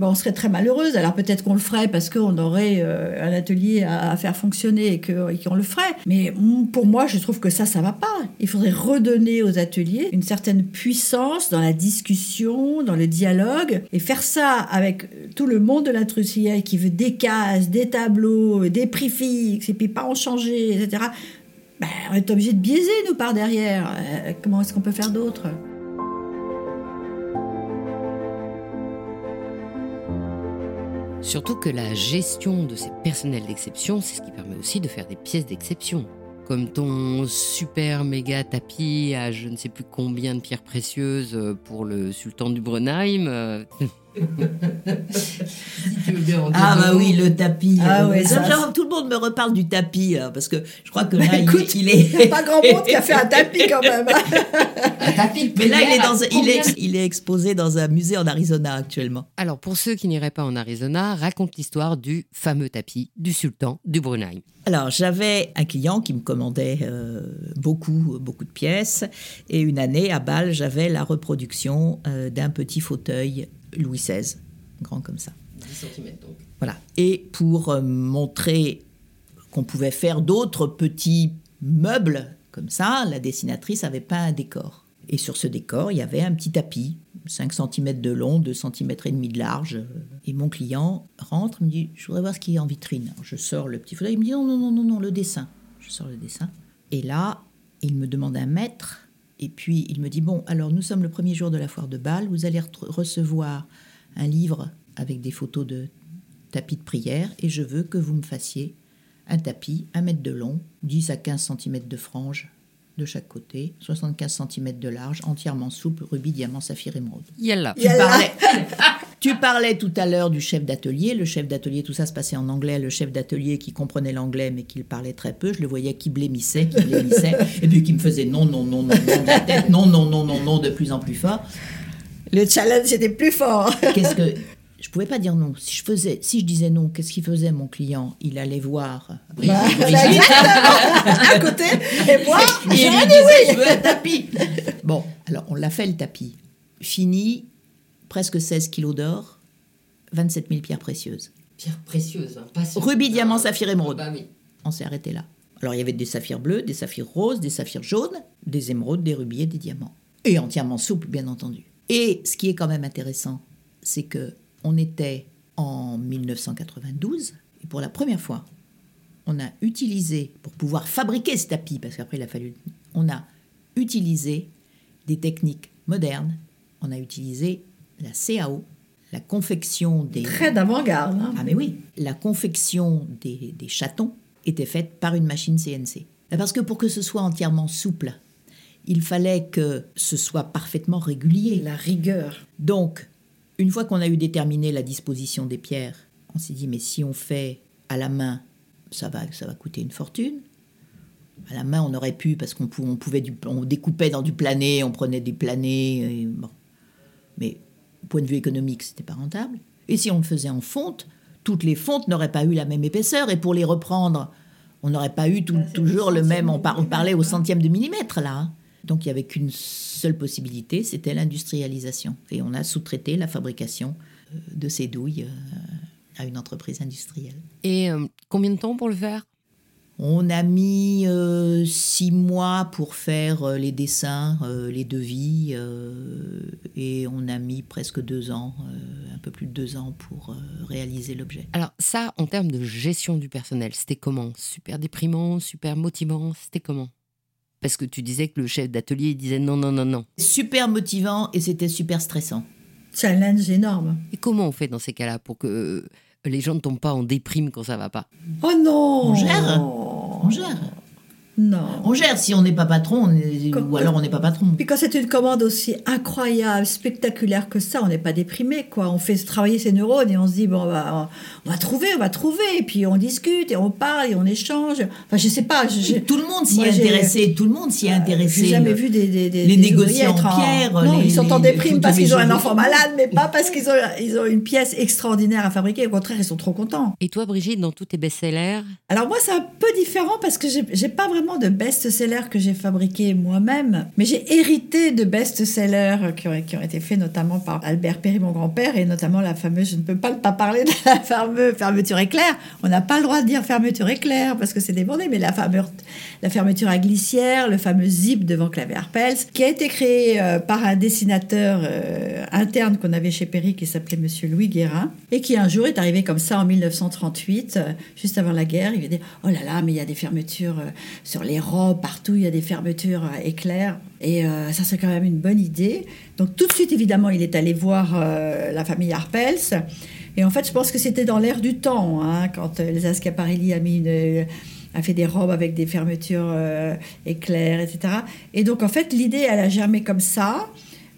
S2: on serait très malheureuse. Alors peut-être qu'on le ferait parce qu'on aurait euh, un atelier à, faire fonctionner et qu'on le ferait. Mais pour moi, je trouve que ça, ça va pas. Il faudrait redonner aux ateliers une certaine puissance dans la discussion, dans le dialogue, et faire ça avec tout le monde de l'industrie qui veut des cases, des tableaux, des prix fixes, et puis pas en changer, etc. Ben, on est obligé de biaiser, nous, par derrière. Euh, comment est-ce qu'on peut faire d'autre?
S3: Surtout que la gestion de ces personnels d'exception, c'est ce qui permet aussi de faire des pièces d'exception. Comme ton super méga tapis à je ne sais plus combien de pierres précieuses pour le sultan du Brenheim. (laughs)
S1: ah bah oui, le tapis.
S2: Ah
S1: euh,
S2: ouais,
S1: ça,
S2: ça,
S1: genre, tout le monde me reparle du tapis, là, parce que je crois que là, il,
S2: Écoute,
S1: est- il est...
S2: Il n'y a pas grand monde qui a fait un tapis quand même. (laughs)
S4: Un tapis de
S1: Mais là, il est, dans, il, est, il est exposé dans un musée en Arizona actuellement.
S3: Alors, pour ceux qui n'iraient pas en Arizona, raconte l'histoire du fameux tapis du sultan du Brunei.
S1: Alors, j'avais un client qui me commandait euh, beaucoup, beaucoup de pièces. Et une année, à Bâle, j'avais la reproduction euh, d'un petit fauteuil Louis XVI, grand comme ça.
S3: 10 cm donc.
S1: Voilà. Et pour euh, montrer qu'on pouvait faire d'autres petits meubles comme ça, la dessinatrice avait peint un décor. Et sur ce décor, il y avait un petit tapis, 5 cm de long, 2 cm et demi de large. Et mon client rentre, me dit, je voudrais voir ce qui est en vitrine. Alors, je sors le petit fauteuil, il me dit, non, non, non, non, non, le dessin. Je sors le dessin. Et là, il me demande un mètre. Et puis, il me dit, bon, alors nous sommes le premier jour de la foire de Bâle, vous allez re- recevoir un livre avec des photos de tapis de prière et je veux que vous me fassiez un tapis, un mètre de long, 10 à 15 cm de frange de chaque côté, 75 cm de large, entièrement souple, rubis, diamant, saphir, émeraude.
S3: Yalla.
S1: Tu
S2: Yalla.
S1: parlais, (laughs) tu parlais tout à l'heure du chef d'atelier. Le chef d'atelier, tout ça se passait en anglais. Le chef d'atelier qui comprenait l'anglais mais qui le parlait très peu, je le voyais qui blémissait, qui blémissait, (laughs) et puis qui me faisait non, non, non, non, non de la tête, non, non, non, non, non de plus en plus fort.
S2: Le challenge était plus fort. (laughs)
S1: Qu'est-ce que je pouvais pas dire non. Si je faisais, si je disais non, qu'est-ce qu'il faisait mon client? Il allait voir Brigitte,
S2: Bah,
S1: Brigitte,
S2: à côté, et moi,
S1: et
S2: j'ai
S1: lui disait je veux un tapis. Bon, alors on l'a fait le tapis. Fini, presque 16 kilos d'or, 27 000 pierres précieuses.
S4: Pierre précieuse, hein, pas sur-
S1: Rubis, diamant,
S4: Ah,
S1: saphir, émeraude.
S4: Bah oui.
S1: On s'est arrêté là. Alors il y avait des saphirs bleus, des saphirs roses, des saphirs jaunes, des émeraudes, des rubis et des diamants. Et entièrement souples, bien entendu. Et ce qui est quand même intéressant, c'est que on était en 1992 et pour la première fois, on a utilisé pour pouvoir fabriquer ce tapis, parce qu'après il a fallu, on a utilisé des techniques modernes. On a utilisé la CAO, la confection des
S2: Très d'avant-garde. hein.
S1: ah mais oui, la confection des, des chatons était faite par une machine CNC. Parce que pour que ce soit entièrement souple, il fallait que ce soit parfaitement régulier.
S2: La rigueur.
S1: Donc, une fois qu'on a eu déterminé la disposition des pierres, on s'est dit mais si on fait à la main, ça va, ça va coûter une fortune. À la main, on aurait pu parce qu'on pou- on pouvait du, on découpait dans du plané, on prenait du plané, et bon. Mais au point de vue économique, c'était pas rentable. Et si on le faisait en fonte, toutes les fontes n'auraient pas eu la même épaisseur et pour les reprendre, on n'aurait pas eu tout- toujours le même. On, par- on parlait au centième de millimètre là. hein. Donc il n'y avait qu'une seule possibilité, c'était l'industrialisation. Et on a sous-traité la fabrication euh, de ces douilles euh, à une entreprise industrielle.
S3: Et euh, combien de temps pour le faire?
S1: On a mis euh, six mois pour faire euh, les dessins, euh, les devis, euh, et on a mis presque deux ans, euh, un peu plus de deux ans pour euh, réaliser l'objet.
S3: Alors ça, en termes de gestion du personnel, c'était comment? Super déprimant, super motivant, c'était comment? Parce que tu disais que le chef d'atelier disait non, non, non, non.
S1: Super motivant et c'était super stressant.
S2: Challenge énorme.
S3: Et comment on fait dans ces cas-là pour que euh, les gens ne tombent pas en déprime quand ça va pas
S2: Oh non
S1: On gère. On gère.
S2: Non.
S1: On gère. Si on n'est pas patron, on est-
S2: Comme-
S1: ou alors on n'est pas patron.
S2: Puis quand c'est une commande aussi incroyable, spectaculaire que ça, on n'est pas déprimé, quoi. On fait travailler ses neurones et on se dit, bon, on va, on va trouver, on va trouver. Et puis on discute et on parle et on échange. Enfin, je sais pas. je- je-
S1: Tout le monde s'y est intéressé. Tout le monde s'y est intéressé.
S2: J'ai jamais vu des, des, des-
S1: les
S2: des
S1: négociants en pierre,
S2: Non,
S1: les-
S2: ils sont en déprime parce qu'ils ont un enfant malade, mais pas parce qu'ils ont, (laughs) ils ont une pièce extraordinaire à fabriquer. Au contraire, ils sont trop contents.
S3: Et toi, Brigitte, dans tous tes best-sellers,
S2: Alors moi, c'est un peu différent parce que j'ai pas vraiment de best-sellers que j'ai fabriqués moi-même, mais j'ai hérité de best-sellers qui ont, été faits notamment par Albert Perry, mon grand-père, et notamment la fameuse, je ne peux pas pas parler de la fameuse fermeture éclair. On n'a pas le droit de dire fermeture éclair parce que c'est débordé, mais la, fameuse- la fermeture à glissière, le fameux zip devant clavier Arpels, qui a été créé euh, par un dessinateur euh, interne qu'on avait chez Perry qui s'appelait Monsieur Louis Guérin, et qui un jour est arrivé comme ça en 1938, euh, juste avant la guerre. Il a dit Oh là là, mais il y a des fermetures les robes, partout, il y a des fermetures euh, éclairs. Et euh, ça, c'est quand même une bonne idée. Donc, tout de suite, évidemment, il est allé voir euh, la famille Arpels. Et en fait, je pense que c'était dans l'air du temps, hein, quand Elsa Schiaparelli a mis a fait des robes avec des fermetures éclairs, etc. Et donc, en fait, l'idée, elle a germé comme ça.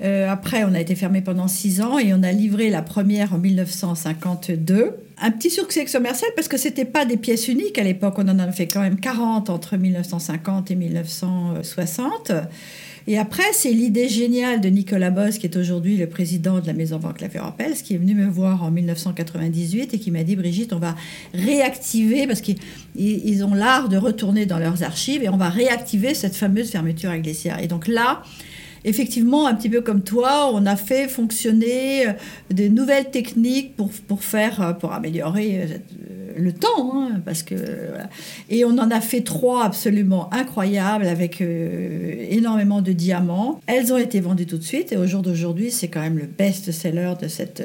S2: Euh, après, on a été fermé pendant six ans et on a livré la première en 1952. Un petit succès commercial parce que c'était pas des pièces uniques à l'époque. On en a fait quand même 40 entre 1950 et 1960. Et après, c'est l'idée géniale de Nicolas Boss, qui est aujourd'hui le président de la Maison Van Cleef Arpels, qui est venu me voir en 1998 et qui m'a dit Brigitte, on va réactiver, parce qu'ils ont l'art de retourner dans leurs archives, et on va réactiver cette fameuse fermeture à glacière. Et donc là, effectivement, un petit peu comme toi, on a fait fonctionner euh, des nouvelles techniques pour, pour faire, euh, pour améliorer euh, le temps, hein, parce que et on en a fait trois absolument incroyables avec énormément de diamants. Elles ont été vendues tout de suite et au jour d'aujourd'hui, c'est quand même le best-seller de cette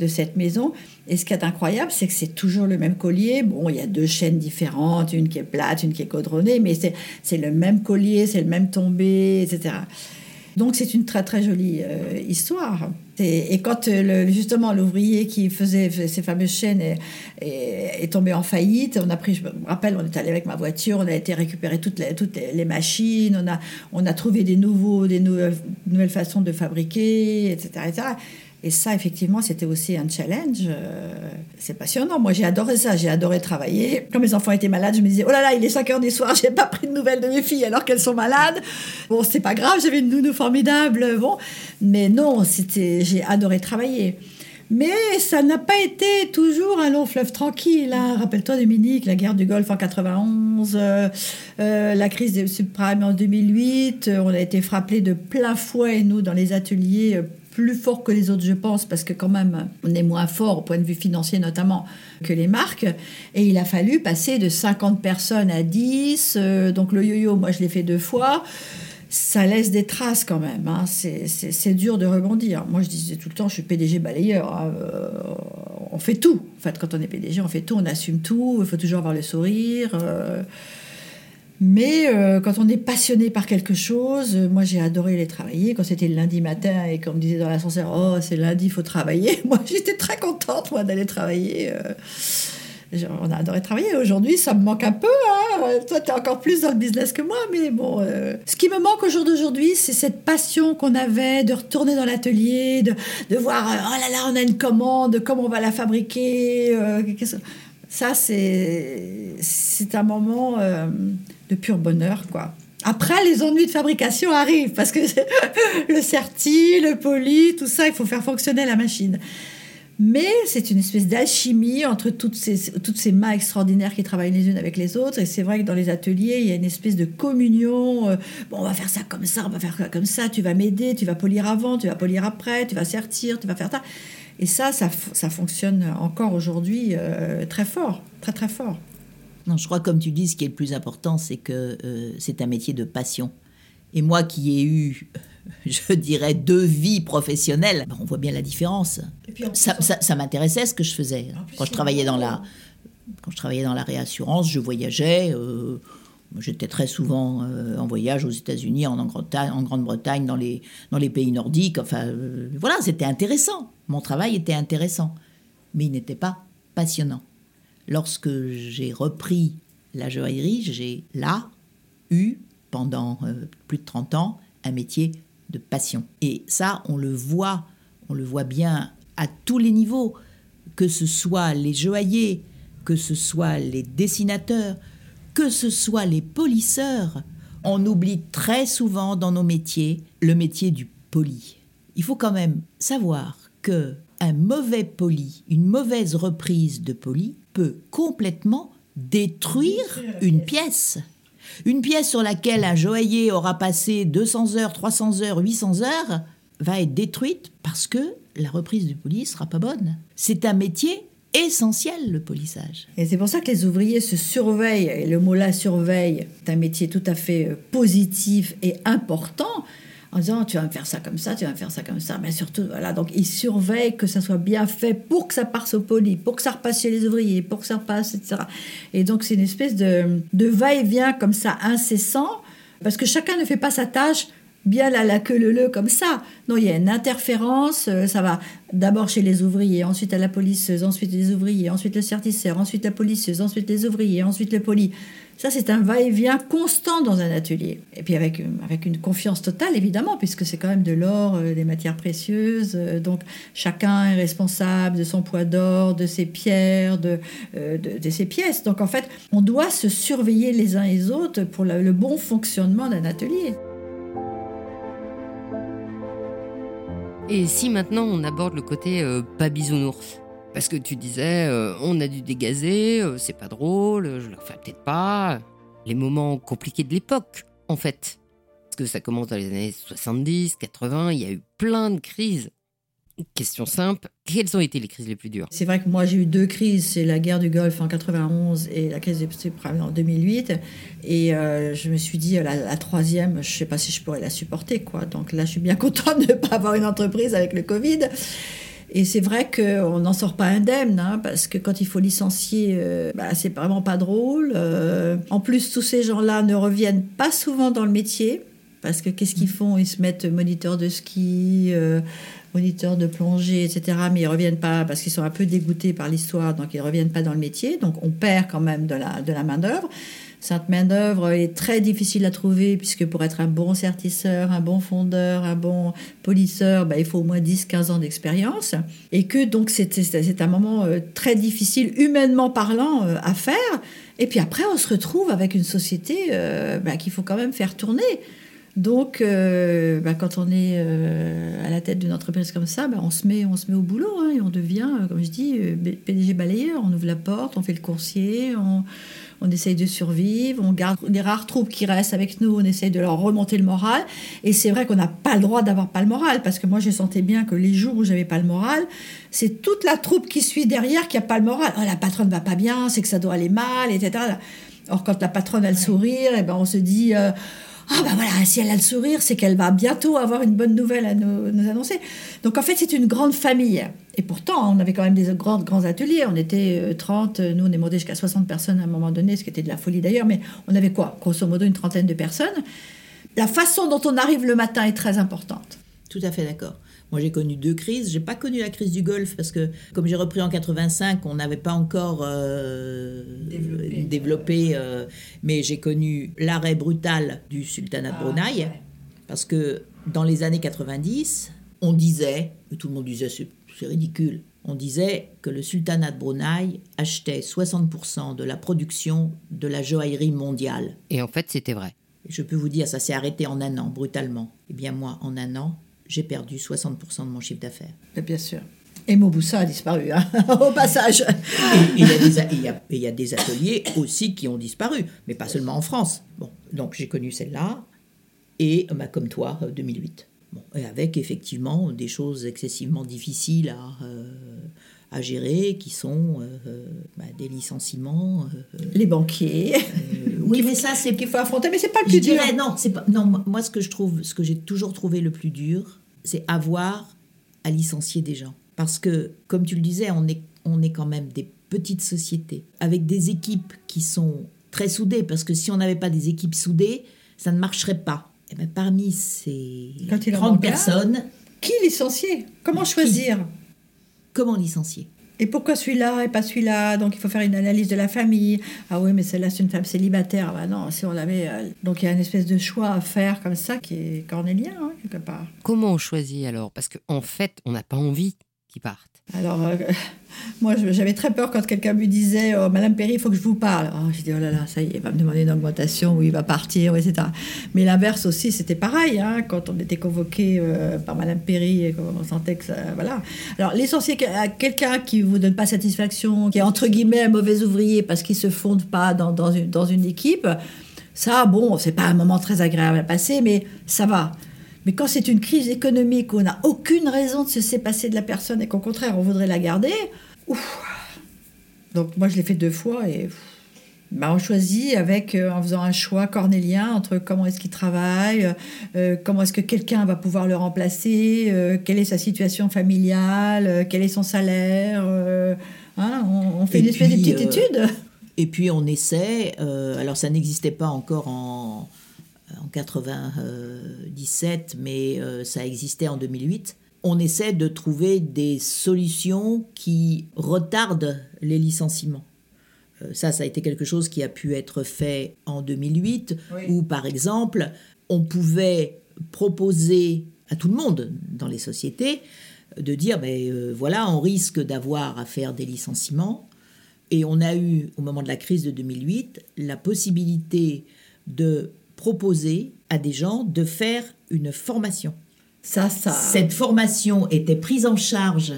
S2: de cette maison. Et ce qui est incroyable, c'est que c'est toujours le même collier. Bon, il y a deux chaînes différentes, une qui est plate, une qui est caudronnée, mais c'est le même collier, c'est le même tombé, etc. Donc c'est une très très jolie euh, histoire. Et, quand euh, justement l'ouvrier qui faisait ces fameuses chaînes est, est, tombé en faillite, on a pris, je me rappelle, on est allé avec ma voiture, on a été récupérer toutes les, toutes machines, on a, on a trouvé des, nouveaux, des nouvelles, nouvelles façons de fabriquer, etc. etc. Et ça, effectivement, c'était aussi un challenge. Euh, c'est passionnant. Moi, j'ai adoré ça. J'ai adoré travailler. Quand mes enfants étaient malades, je me disais, oh là là, il est 5 heures du soir, (laughs) j'ai pas pris de nouvelles de mes filles alors qu'elles sont malades. Bon, c'est pas grave, j'avais une nounou formidable. Bon, mais non, c'était, j'ai adoré travailler. Mais ça n'a pas été toujours un long fleuve tranquille. Hein. Rappelle-toi, Dominique, la guerre du Golfe en 91, euh, euh, la crise des subprimes en 2008. On a été frappés de plein fouet, nous, dans les ateliers plus fort que les autres, je pense, parce que quand même, on est moins fort au point de vue financier notamment que les marques. Et il a fallu passer de 50 personnes à 10. Euh, donc le yo-yo, moi, je l'ai fait deux fois. Ça laisse des traces quand même. Hein. C'est dur de rebondir. Moi, je disais tout le temps, je suis PDG balayeur. Hein. Euh, on fait tout. En fait, quand on est PDG, on fait tout, on assume tout. Il faut toujours avoir le sourire. Euh, mais euh, quand on est passionné par quelque chose, euh, moi j'ai adoré les travailler. Quand c'était le lundi matin et qu'on me disait dans l'ascenseur, oh c'est lundi, il faut travailler, (laughs) moi j'étais très contente moi d'aller travailler. Euh. on a adoré travailler. Aujourd'hui, ça me manque un peu. Hein. Toi, tu es encore plus dans le business que moi. Mais bon, ce qui me manque au jour d'aujourd'hui, c'est cette passion qu'on avait de retourner dans l'atelier, de, de, voir, oh là là, on a une commande, comment on va la fabriquer. ça, c'est un moment de pur bonheur, quoi. Après, les ennuis de fabrication arrivent parce que (laughs) le certi, le poli, tout ça, il faut faire fonctionner la machine. Mais c'est une espèce d'alchimie entre toutes ces, toutes ces mains extraordinaires qui travaillent les unes avec les autres. Et c'est vrai que dans les ateliers, il y a une espèce de communion. Euh, bon, on va faire ça comme ça, on va faire ça comme ça. Tu vas m'aider, tu vas polir avant, tu vas polir après, tu vas sertir, tu vas faire ça. Et ça, ça, ça fonctionne encore aujourd'hui euh, très fort, très très fort.
S1: Non, je crois, comme tu dis, ce qui est le plus important, c'est que euh, c'est un métier de passion. Et moi qui ai eu, (laughs) je dirais, deux vies professionnelles, ben, on voit bien la différence. ça, m'intéressait ce que je faisais. Quand je travaillais dans la, quand je travaillais dans la réassurance, je voyageais. Euh, j'étais très souvent euh, en voyage aux États-Unis, en, en Grande-Bretagne, dans les, dans les pays nordiques. Enfin, voilà, c'était intéressant. Mon travail était intéressant, mais il n'était pas passionnant lorsque j'ai repris la joaillerie, j'ai là eu, pendant euh, plus de 30 ans, un métier de passion. Et ça, on le voit, on le voit bien à tous les niveaux, que ce soit les joailliers, que ce soit les dessinateurs, que ce soit les polisseurs. On oublie très souvent dans nos métiers le métier du poli. Il faut quand même savoir que un mauvais poli, une mauvaise reprise de poli peut complètement détruire une pièce. Une pièce sur laquelle un joaillier aura passé 200 heures, 300 heures, 800 heures va être détruite parce que la reprise du poli sera pas bonne. C'est un métier essentiel, le polissage.
S2: Et c'est pour ça que les ouvriers se surveillent, et le mot là surveille, c'est un métier tout à fait euh, positif et important, en disant tu vas me faire ça comme ça, tu vas me faire ça comme ça. Mais surtout, voilà, donc ils surveillent que ça soit bien fait pour que ça passe au poli, pour que ça repasse chez les ouvriers, pour que ça repasse, etc. Et donc c'est une espèce de, de va-et-vient comme ça incessant, parce que chacun ne fait pas sa tâche bien la, la queue le le comme ça. Non, il y a une interférence, euh, ça va d'abord chez les ouvriers, ensuite à la policeuse, ensuite les ouvriers, ensuite le certisseur, ensuite la policeuse, ensuite les ouvriers, ensuite le poli. Ça, c'est un va-et-vient constant dans un atelier. Et puis avec, avec une confiance totale, évidemment, puisque c'est quand même de l'or, euh, des matières précieuses. euh, donc chacun est responsable de son poids d'or, de ses pierres, de, euh, de, ses pièces. Donc en fait, on doit se surveiller les uns les autres pour le bon fonctionnement d'un atelier.
S3: Et si maintenant on aborde le côté euh, pas bisounours? Parce que tu disais, euh, on a dû dégazer, euh, c'est pas drôle, je le refais peut-être pas. Les moments compliqués de l'époque, en fait. Parce que ça commence dans les années 70, 80, il y a eu plein de crises. Question simple, quelles ont été les crises les plus dures?
S2: C'est vrai que moi j'ai eu deux crises, c'est la guerre du Golfe en 91 et la crise des subprimes en 2008. Et euh, je me suis dit, la, la troisième, je sais pas si je pourrais la supporter. quoi. Donc là, je suis bien (laughs) contente de ne pas avoir une entreprise avec le Covid. Et c'est vrai qu'on n'en sort pas indemne, hein, parce que quand il faut licencier, euh, bah, c'est vraiment pas drôle. Euh, en plus, tous ces gens-là ne reviennent pas souvent dans le métier, parce que qu'est-ce qu'ils font? Ils se mettent moniteur de ski, euh, moniteur de plongée, etc. Mais ils reviennent pas parce qu'ils sont un peu dégoûtés par l'histoire, donc ils reviennent pas dans le métier. Donc on perd quand même de la, de la main-d'œuvre. Cette main-d'œuvre est très difficile à trouver, puisque pour être un bon certisseur, un bon fondeur, un bon polisseur, bah, il faut au moins 10-15 ans d'expérience. Et que donc c'est un moment euh, très difficile, humainement parlant, euh, à faire. Et puis après, on se retrouve avec une société euh, bah, qu'il faut quand même faire tourner. Donc, euh, bah, quand on est euh, à la tête d'une entreprise comme ça, bah, on, se met, on se met au boulot hein, et on devient, euh, comme je dis, PDG balayeur. On ouvre la porte, on fait le coursier, on, on essaye de survivre, on garde les rares troupes qui restent avec nous, on essaye de leur remonter le moral. Et c'est vrai qu'on n'a pas le droit d'avoir pas le moral, parce que moi, je sentais bien que les jours où j'avais pas le moral, c'est toute la troupe qui suit derrière qui a pas le moral. Oh, la patronne va pas bien, c'est que ça doit aller mal, etc. Or, quand la patronne a le sourire, et ben, on se dit... euh, ah ben voilà, si elle a le sourire, c'est qu'elle va bientôt avoir une bonne nouvelle à nous, nous annoncer. Donc en fait, c'est une grande famille. Et pourtant, on avait quand même des grands, grands ateliers. On était euh, 30, nous on est monté jusqu'à 60 personnes à un moment donné, ce qui était de la folie d'ailleurs, mais on avait quoi? Grosso modo une trentaine de personnes. La façon dont on arrive le matin est très importante.
S1: Tout à fait d'accord. Moi, j'ai connu deux crises. J'ai pas connu la crise du Golfe parce que, comme j'ai repris en 85, on n'avait pas encore euh,
S2: Développé.
S1: développé, euh, mais j'ai connu l'arrêt brutal du sultanat de Brunei parce que dans les années 90, on disait, et tout le monde disait c'est ridicule, on disait que le sultanat de Brunei achetait 60% de la production de la joaillerie mondiale.
S3: Et en fait, c'était vrai.
S1: Je peux vous dire, ça s'est arrêté en un an, brutalement. Eh bien, moi, en un an, j'ai perdu 60% de mon chiffre d'affaires.
S2: Bien sûr. Et Mobussa a disparu, hein, (laughs) au passage.
S1: Et il y, a des y y a ateliers aussi qui ont disparu, mais pas seulement en France. Bon, donc j'ai connu celle-là, et bah, comme toi, euh, 2008. Bon, et avec effectivement des choses excessivement difficiles à, euh, à gérer, qui sont euh, euh, bah, des licenciements. euh,
S2: Les banquiers.
S1: euh, (laughs) oui, mais ça, c'est
S2: qu'il faut affronter, mais c'est pas le plus dur.
S1: dirais non, c'est pas non. moi- Moi, ce que je trouve, ce que j'ai toujours trouvé le plus dur, c'est avoir à licencier des gens, parce que, comme tu le disais, on est on est quand même des petites sociétés avec des équipes qui sont très soudées, parce que si on n'avait pas des équipes soudées, ça ne marcherait pas. Et ben, parmi ces
S2: Quand il en
S1: 30
S2: manque un.
S1: personnes,
S2: Qui licencier? Comment choisir?
S1: Comment licencier?
S2: Et pourquoi celui-là et pas celui-là? Donc il faut faire une analyse de la famille. Ah oui, mais celle-là c'est une femme célibataire. Ah bah non, si on l'avait. euh, Donc il y a une espèce de choix à faire comme ça qui est cornélien, hein, quelque part.
S3: Comment on choisit alors? Parce qu'en fait, on n'a pas envie qu'ils partent.
S2: Alors, euh, (laughs) moi, j'avais très peur quand quelqu'un me disait oh, Madame Perry, il faut que je vous parle. Oh, j'ai dit Oh là là, ça y est, il va me demander une augmentation ou il va partir, etc. Mais l'inverse aussi, c'était pareil. hein, quand on était convoqué euh, par Madame Perry et qu'on sentait que ça. Voilà. Alors, que- à quelqu'un qui vous donne pas satisfaction, qui est entre guillemets un mauvais ouvrier parce qu'il se fonde pas dans une, dans une équipe, ça, bon, c'est pas un moment très agréable à passer, mais ça va. Mais quand c'est une crise économique où on n'a aucune raison de se séparer de la personne et qu'au contraire on voudrait la garder, ouf. Donc moi je l'ai fait deux fois et bah, on choisit avec euh, en faisant un choix cornélien entre comment est-ce qu'il travaille, euh, comment est-ce que quelqu'un va pouvoir le remplacer, euh, quelle est sa situation familiale, euh, quel est son salaire. euh, hein, on, on fait
S1: Et
S2: une espèce de petite
S1: euh,
S2: étude.
S1: Et puis on essaie, euh, alors ça n'existait pas encore en, en 97, mais euh, ça existait en 2008. On essaie de trouver des solutions qui retardent les licenciements. Euh, ça, ça a été quelque chose qui a pu être fait en 2008,
S2: Oui.
S1: où par exemple, on pouvait proposer à tout le monde dans les sociétés de dire, ben, euh, voilà, on risque d'avoir à faire des licenciements. Et on a eu, au moment de la crise de 2008, la possibilité de proposer à des gens de faire une formation.
S2: Ça, ça.
S1: Cette formation était prise en charge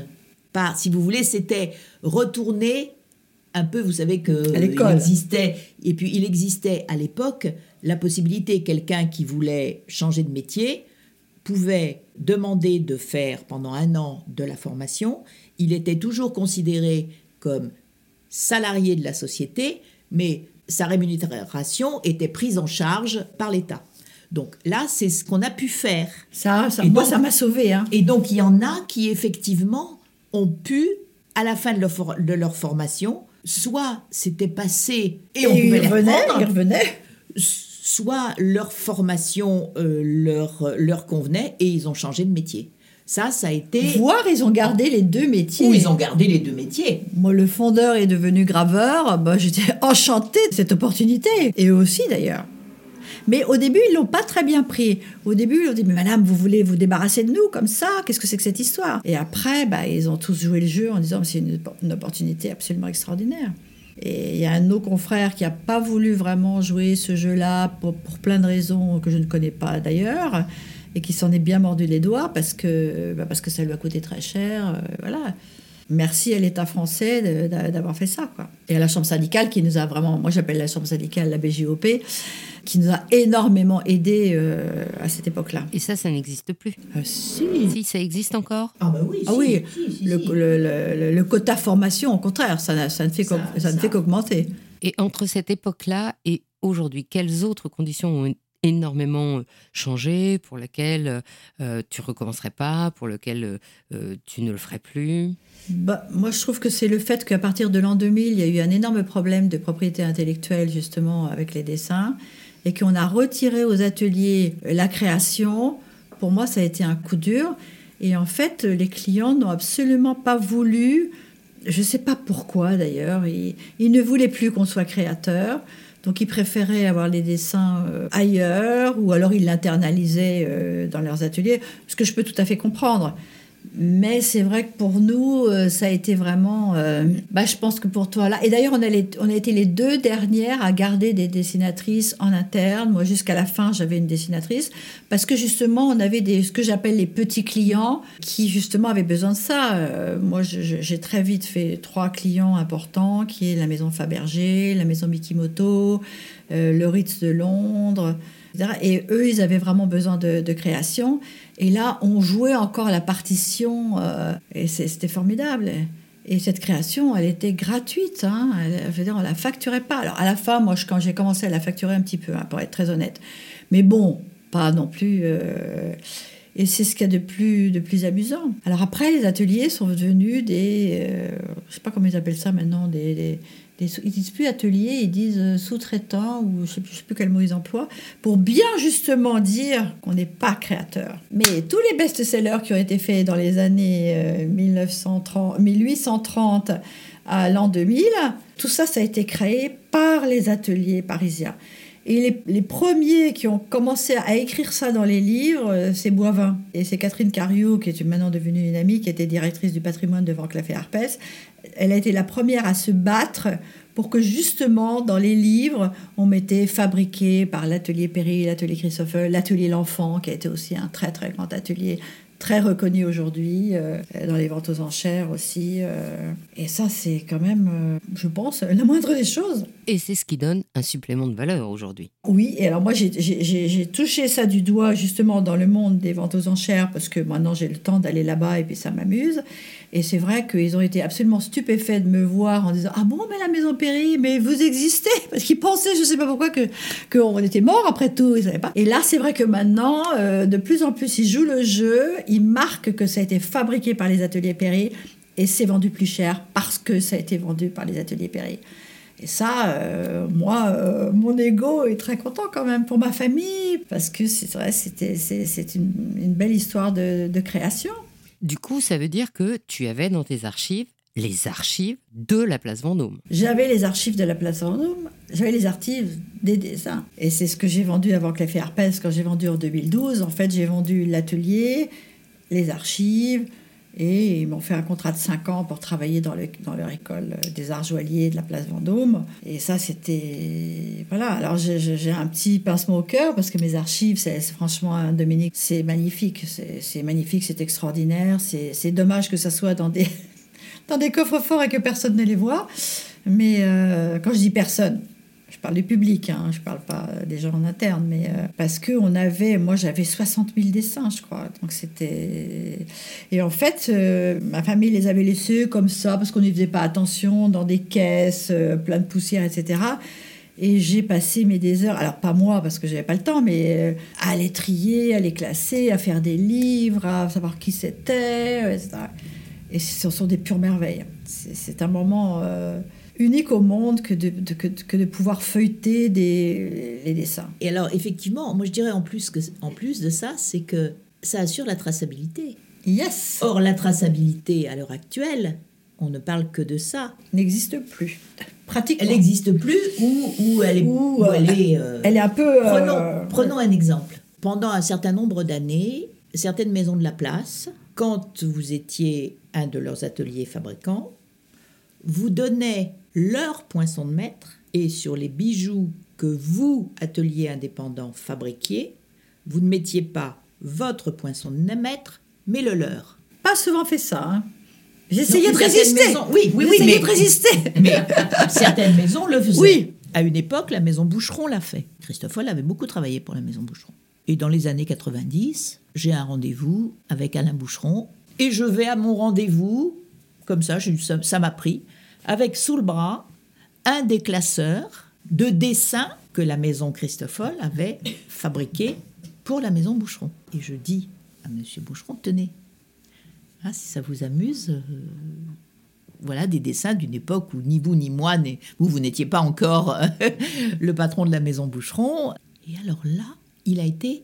S1: par, si vous voulez, c'était retourner un peu, vous savez que
S2: À l'école.
S1: il existait, et puis il existait à l'époque la possibilité, quelqu'un qui voulait changer de métier pouvait demander de faire pendant un an de la formation. Il était toujours considéré comme salarié de la société, mais sa rémunération était prise en charge par l'État. Donc là, c'est ce qu'on a pu faire.
S2: Ça, ça moi,
S1: donc-
S2: ça m'a sauvé. Hein.
S1: Et donc, il y en a qui, effectivement, ont pu, à la fin de leur, for- de leur formation, soit c'était passé et, on pouvait
S2: il
S1: les
S2: revenait,
S1: reprendre,
S2: il revenait.
S1: soit leur formation euh, leur, leur convenait et ils ont changé de métier. Ça, ça a été...
S2: Voire, ils ont gardé les deux métiers.
S1: Ou ils ont gardé les deux métiers.
S2: Moi, le fondeur est devenu graveur. Bah, J'étais (laughs) enchantée de cette opportunité. Et eux aussi, d'ailleurs. Mais au début, ils l'ont pas très bien pris. Au début, ils ont dit Mais madame, vous voulez vous débarrasser de nous comme ça? Qu'est-ce que c'est que cette histoire? Et après, bah, ils ont tous joué le jeu en disant C'est une, une opportunité absolument extraordinaire. Et il y a un de nos confrères qui n'a pas voulu vraiment jouer ce jeu-là pour, pour plein de raisons que je ne connais pas d'ailleurs, et qui s'en est bien mordu les doigts parce que, bah, parce que ça lui a coûté très cher. euh, voilà. Merci à l'État français d'avoir fait ça. Quoi. Et à la Chambre syndicale qui nous a vraiment, moi j'appelle la Chambre syndicale la BJOP, qui nous a énormément aidés euh, à cette époque-là.
S3: Et ça, ça n'existe plus.
S2: Si.
S3: Si, ça existe encore.
S1: Ah bah oui,
S2: Ah
S1: si,
S2: oui,
S1: si, si,
S2: le,
S1: si.
S2: le- le- le quota formation, au contraire, ça, n'a- ça ne fait qu'augmenter.
S3: Et entre cette époque-là et aujourd'hui, quelles autres conditions ont énormément euh, changé, pour lesquelles euh, tu recommencerais pas, pour euh, tu ne le ferais plus?
S2: Bah, moi, je trouve que c'est le fait qu'à partir de l'an 2000, il y a eu un énorme problème de propriété intellectuelle, justement, avec les dessins, et qu'on a retiré aux ateliers la création. Pour moi, ça a été un coup dur. Et en fait, les clients n'ont absolument pas voulu, je ne sais pas pourquoi d'ailleurs, ils, ils ne voulaient plus qu'on soit créateur. Donc, ils préféraient avoir les dessins euh, ailleurs, ou alors ils l'internalisaient euh, dans leurs ateliers, ce que je peux tout à fait comprendre. Mais c'est vrai que pour nous, euh, ça a été vraiment. euh, bah, je pense que pour toi là. Et d'ailleurs, on, a on a été les deux dernières à garder des dessinatrices en interne. Moi, jusqu'à la fin, j'avais une dessinatrice. Parce que justement, on avait des, ce que j'appelle les petits clients qui, justement, avaient besoin de ça. Euh, moi, j'ai très vite fait trois clients importants qui est la maison Fabergé, la maison Mikimoto, le Ritz de Londres. Et eux, ils avaient vraiment besoin de, création. Et là, on jouait encore la partition, euh, et c'était formidable. Et cette création, elle était gratuite. Hein. Elle, je veux dire, on la facturait pas. Alors, à la fin, moi, quand j'ai commencé à la facturer un petit peu, hein, pour être très honnête. Mais bon, pas non plus. euh, Et c'est ce qu'il y a de plus, de plus amusant. Alors après, les ateliers sont devenus des... euh, je sais pas comment ils appellent ça maintenant, des- ils disent plus ateliers, ils disent euh, sous-traitants, ou je sais, plus, je sais plus quel mot ils emploient, pour bien justement dire qu'on n'est pas créateur. Mais tous les best-sellers qui ont été faits dans les années euh, 1930, 1830 à l'an 2000, tout ça, ça a été créé par les ateliers parisiens. Et les, premiers qui ont commencé à écrire ça dans les livres, euh, c'est Boivin. Et c'est Catherine Cariou, qui est maintenant devenue une amie, qui était directrice du patrimoine de Vanclaf et Arpès. Elle a été la première à se battre pour que justement, dans les livres, on mettait fabriqué par l'atelier Perry, l'atelier Christopher, l'atelier L'Enfant, qui a été aussi un très très grand atelier très reconnu aujourd'hui, euh, dans les ventes aux enchères aussi. euh. et ça, c'est quand même, euh, je pense, la moindre des choses.
S3: Et c'est ce qui donne un supplément de valeur aujourd'hui.
S2: Oui, et alors moi j'ai- touché ça du doigt justement dans le monde des ventes aux enchères parce que maintenant j'ai le temps d'aller là-bas et puis ça m'amuse. Et c'est vrai qu'ils ont été absolument stupéfaits de me voir en disant Ah bon, mais la maison Perry, mais vous existez? (laughs) Parce qu'ils pensaient, je sais pas pourquoi, qu'on était mort après tout, ils savaient pas. Et là, c'est vrai que maintenant, euh, de plus en plus, ils jouent le jeu, ils marquent que ça a été fabriqué par les ateliers Perry et c'est vendu plus cher parce que ça a été vendu par les ateliers Perry. Et ça, euh, moi, euh, mon ego est très content quand même pour ma famille, parce que c'est vrai, c'était, c'est, une, belle histoire de création.
S3: Du coup, ça veut dire que tu avais dans tes archives les archives de la place Vendôme.
S2: J'avais les archives de la place Vendôme, j'avais les archives des dessins. Et c'est ce que j'ai vendu avant que l'effet Herpès, quand j'ai vendu en 2012. En fait, j'ai vendu l'atelier, les archives, et ils m'ont fait un contrat de 5 ans pour travailler dans, le- dans leur école des arts joailliers de la place Vendôme. Et ça, c'était... Voilà, alors j'ai- un petit pincement au cœur parce que mes archives, c'est franchement, hein, Dominique, c'est magnifique. C'est magnifique, c'est extraordinaire. C'est dommage que ça soit dans des, (laughs) dans des coffres forts et que personne ne les voit. Mais euh, quand je dis personne, parle du public, hein, je parle pas des gens en interne, mais euh, parce que on avait, moi j'avais 60 000 dessins, je crois. Donc c'était. Et en fait, euh, ma famille les avait laissés comme ça parce qu'on n'y faisait pas attention, dans des caisses, euh, plein de poussière, etc. Et j'ai passé mes des heures, alors pas moi parce que j'avais pas le temps, mais euh, à les trier, à les classer, à faire des livres, à savoir qui c'était, euh, etc. Et ce sont des pures merveilles. C'est un moment euh, unique au monde que de, de- que, que de pouvoir feuilleter des, les dessins.
S1: Et alors, effectivement, moi je dirais en plus, que, en plus de ça, c'est que ça assure la traçabilité.
S2: Yes
S1: Or, la traçabilité à l'heure actuelle, on ne parle que de ça.
S2: N'existe plus. Pratiquement.
S1: Elle n'existe plus ou, ou elle est.
S2: Ou, euh,
S1: elle est euh,
S2: Elle est un peu. euh,
S1: Prenons, prenons un exemple. Pendant un certain nombre d'années, certaines maisons de la place, quand vous étiez un de leurs ateliers fabricants, vous donnaient leur poinçon de maître et sur les bijoux que vous, atelier indépendant, fabriquiez, vous ne mettiez pas votre poinçon de maître, mais le leur.
S2: Pas souvent fait ça. hein. J'essayais de résister.
S1: maisons- oui, oui, oui, mais-
S2: de résister.
S1: Mais (laughs) certaines maisons le faisaient.
S2: Oui.
S1: À une époque, la maison Boucheron l'a fait. Christophe Foll avait beaucoup travaillé pour la maison Boucheron. Et dans les années 90, j'ai un rendez-vous avec Alain Boucheron. Et je vais à mon rendez-vous, comme ça ça m'a pris, avec sous le bras un des classeurs de dessins que la maison Christoffol avait fabriqué pour la maison Boucheron. Et je dis à monsieur Boucheron, tenez, ah, si ça vous amuse, euh, voilà des dessins d'une époque où ni vous ni moi, ni- vous, vous n'étiez pas encore euh, (laughs) le patron de la maison Boucheron. Et alors là, il a été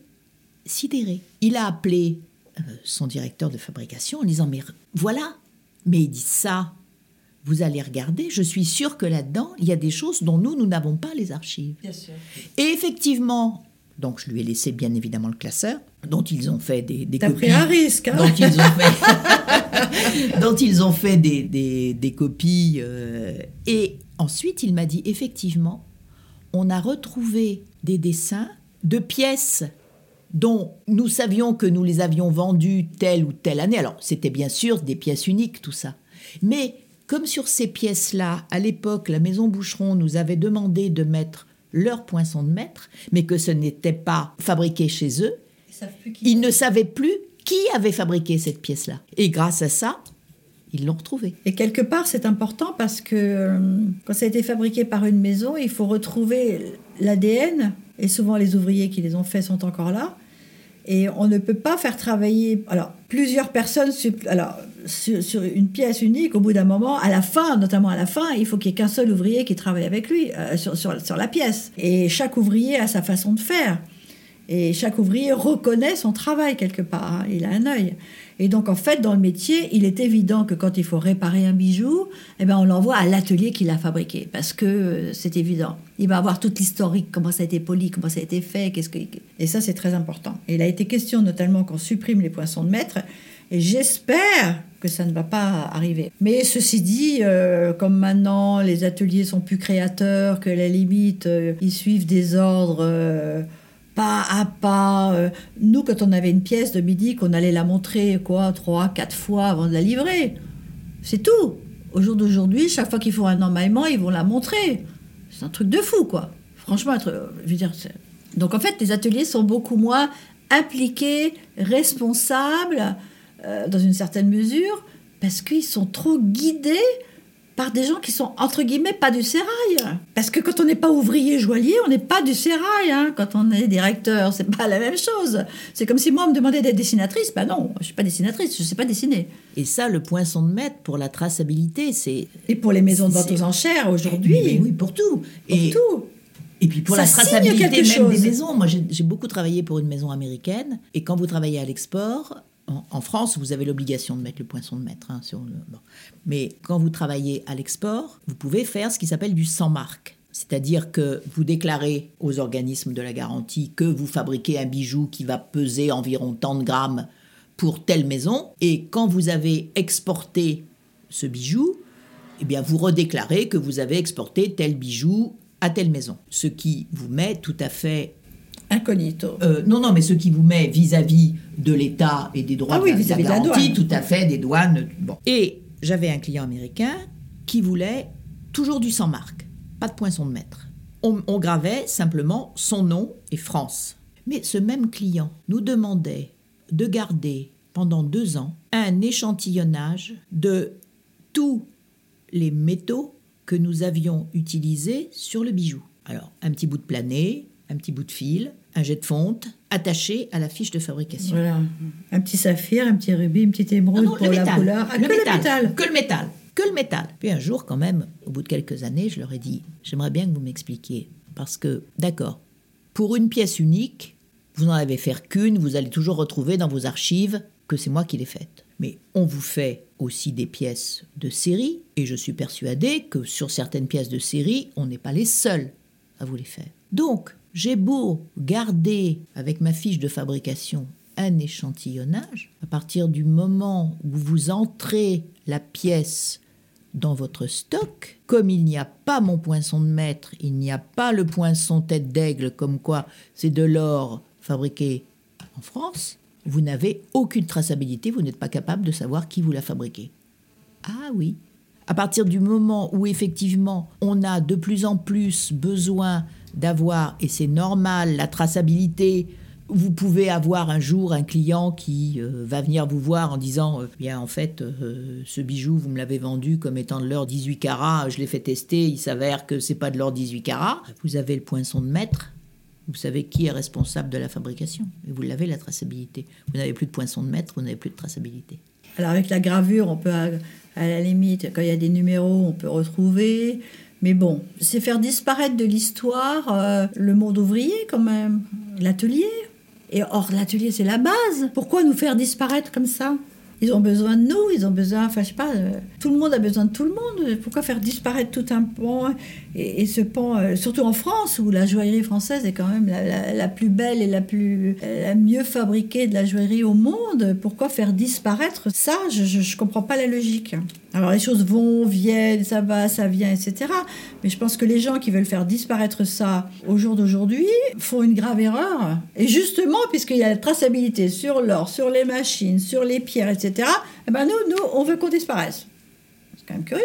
S1: sidéré. Il a appelé euh, son directeur de fabrication en disant Mais voilà, mais il dit ça, vous allez regarder, je suis sûr que là-dedans, il y a des choses dont nous, nous n'avons pas les archives.
S2: Bien sûr.
S1: Et effectivement, donc je lui ai laissé bien évidemment le classeur, dont ils ont fait des, des
S2: T'as
S1: copies
S2: pris un risque. hein.
S1: dont ils ont fait, (laughs) dont ils ont fait des, des- des copies. euh, et ensuite, il m'a dit effectivement, on a retrouvé des dessins de pièces dont nous savions que nous les avions vendues telle ou telle année. Alors, c'était bien sûr des pièces uniques, tout ça. Mais comme sur ces pièces-là, à l'époque, la maison Boucheron nous avait demandé de mettre leur poinçon de maître, mais que ce n'était pas fabriqué chez eux,
S2: Ils
S1: ne savaient plus qui avait fabriqué cette pièce-là. Et grâce à ça, ils l'ont retrouvée.
S2: Et quelque part, c'est important parce que euh, quand ça a été fabriqué par une maison, il faut retrouver l'ADN. Et souvent, les ouvriers qui les ont faits sont encore là. Et on ne peut pas faire travailler alors, plusieurs personnes alors, sur, une pièce unique. Au bout d'un moment, à la fin, notamment à la fin, il faut qu'il n'y ait qu'un seul ouvrier qui travaille avec lui euh, sur la pièce. Et chaque ouvrier a sa façon de faire. Et chaque ouvrier reconnaît son travail quelque part. hein. Il a un œil. Et donc, en fait, dans le métier, il est évident que quand il faut réparer un bijou, eh ben, on l'envoie à l'atelier qui l'a fabriqué. Parce que euh, c'est évident. Il va avoir toute l'historique, comment ça a été poli, comment ça a été fait. Qu'est-ce que... Et ça, c'est très important. Et il a été question notamment qu'on supprime les poinçons de maître. Et j'espère que ça ne va pas arriver. Mais ceci dit, euh, comme maintenant les ateliers sont plus créateurs, que la limite, euh, ils suivent des ordres euh, pas à pas. nous, quand on avait une pièce de midi, qu'on allait la montrer quoi, trois, quatre fois avant de la livrer. C'est tout. Au jour d'aujourd'hui, chaque fois qu'ils font un emmaillement, ils vont la montrer. C'est un truc de fou, quoi. Franchement, je veux dire. Donc en fait, les ateliers sont beaucoup moins impliqués, responsables, euh, dans une certaine mesure, parce qu'ils sont trop guidés par des gens qui sont entre guillemets pas du sérail. Parce que quand on n'est pas ouvrier joaillier, on n'est pas du sérail. Hein. Quand on est directeur, c'est pas la même chose. C'est comme si moi on me demandait d'être dessinatrice. Ben non, je suis pas dessinatrice, je sais pas dessiner.
S1: Et ça, le poinçon de maître pour la traçabilité, c'est.
S2: Et pour les maisons de vente aux enchères aujourd'hui.
S1: Mais oui, pour tout.
S2: Pour
S1: et,
S2: tout.
S1: et puis pour
S2: Ça
S1: la traçabilité même
S2: chose.
S1: des maisons. Moi, j'ai beaucoup travaillé pour une maison américaine. Et quand vous travaillez à l'export, en, France, vous avez l'obligation de mettre le poinçon de maître. hein, sur le. Mais quand vous travaillez à l'export, vous pouvez faire ce qui s'appelle du sans marque. C'est-à-dire que vous déclarez aux organismes de la garantie que vous fabriquez un bijou qui va peser environ tant de grammes pour telle maison. Et quand vous avez exporté ce bijou, eh bien, vous redéclarez que vous avez exporté tel bijou à telle maison. Ce qui vous met tout à fait...
S2: Incognito.
S1: euh, non, non, mais ce qui vous met vis-à-vis de l'État et des droits
S2: Ah oui,
S1: de la,
S2: vis-à-vis de la
S1: garantie,
S2: douane.
S1: tout à fait, des douanes. Bon. Et j'avais un client américain qui voulait toujours du sans marque, pas de poinçon de maître. On, on gravait simplement son nom et France. Mais ce même client nous demandait de garder pendant deux ans un échantillonnage de tous les métaux que nous avions utilisés sur le bijou. Alors, un petit bout de plané, un petit bout de fil, un jet de fonte attaché à la fiche de fabrication.
S2: Voilà. Un petit saphir, un petit rubis, une petite émeraude
S1: Non, non,
S2: pour
S1: le
S2: la
S1: métal.
S2: couleur. Ah,
S1: le
S2: que
S1: métal.
S2: le métal.
S1: Que le métal. Que le métal. Puis un jour, quand même, au bout de quelques années, je leur ai dit J'aimerais bien que vous m'expliquiez. Parce que, d'accord, pour une pièce unique, vous n'en avez faire qu'une, vous allez toujours retrouver dans vos archives que c'est moi qui l'ai faite. Mais on vous fait aussi des pièces de série, et je suis persuadée que sur certaines pièces de série, on n'est pas les seuls à vous les faire. Donc, j'ai beau garder avec ma fiche de fabrication un échantillonnage, à partir du moment où vous entrez la pièce dans votre stock, comme il n'y a pas mon poinçon de maître, il n'y a pas le poinçon tête d'aigle, comme quoi c'est de l'or fabriqué en France, vous n'avez aucune traçabilité, vous n'êtes pas capable de savoir qui vous l'a fabriqué. Ah oui. À partir du moment où effectivement on a de plus en plus besoin d'avoir, et c'est normal, la traçabilité, vous pouvez avoir un jour un client qui euh, va venir vous voir en disant euh, bien en fait euh, ce bijou vous me l'avez vendu comme étant de l'or 18 carats, je l'ai fait tester, il s'avère que c'est pas de l'or 18 carats. Vous avez le poinçon de maître, vous savez qui est responsable de la fabrication et vous l'avez la traçabilité. Vous n'avez plus de poinçon de maître, vous n'avez plus de traçabilité.
S2: Alors avec la gravure, on peut, à, à la limite, quand il y a des numéros, on peut retrouver. Mais bon, c'est faire disparaître de l'histoire euh, le monde ouvrier quand même, l'atelier. Et or, l'atelier, c'est la base. Pourquoi nous faire disparaître comme ça? Ils ont besoin de nous, ils ont besoin, enfin, je sais pas, euh, tout le monde a besoin de tout le monde. Pourquoi faire disparaître tout un pan Et, ce pan, euh, surtout en France, où la joaillerie française est quand même la, plus belle et la, plus, la mieux fabriquée de la joaillerie au monde, pourquoi faire disparaître ça? Je ne comprends pas la logique. Alors, les choses vont, viennent, ça va, ça vient, etc. Mais je pense que les gens qui veulent faire disparaître ça au jour d'aujourd'hui font une grave erreur. Et justement, puisqu'il y a la traçabilité sur l'or, sur les machines, sur les pierres, etc., eh ben nous, nous, on veut qu'on disparaisse. C'est quand même curieux.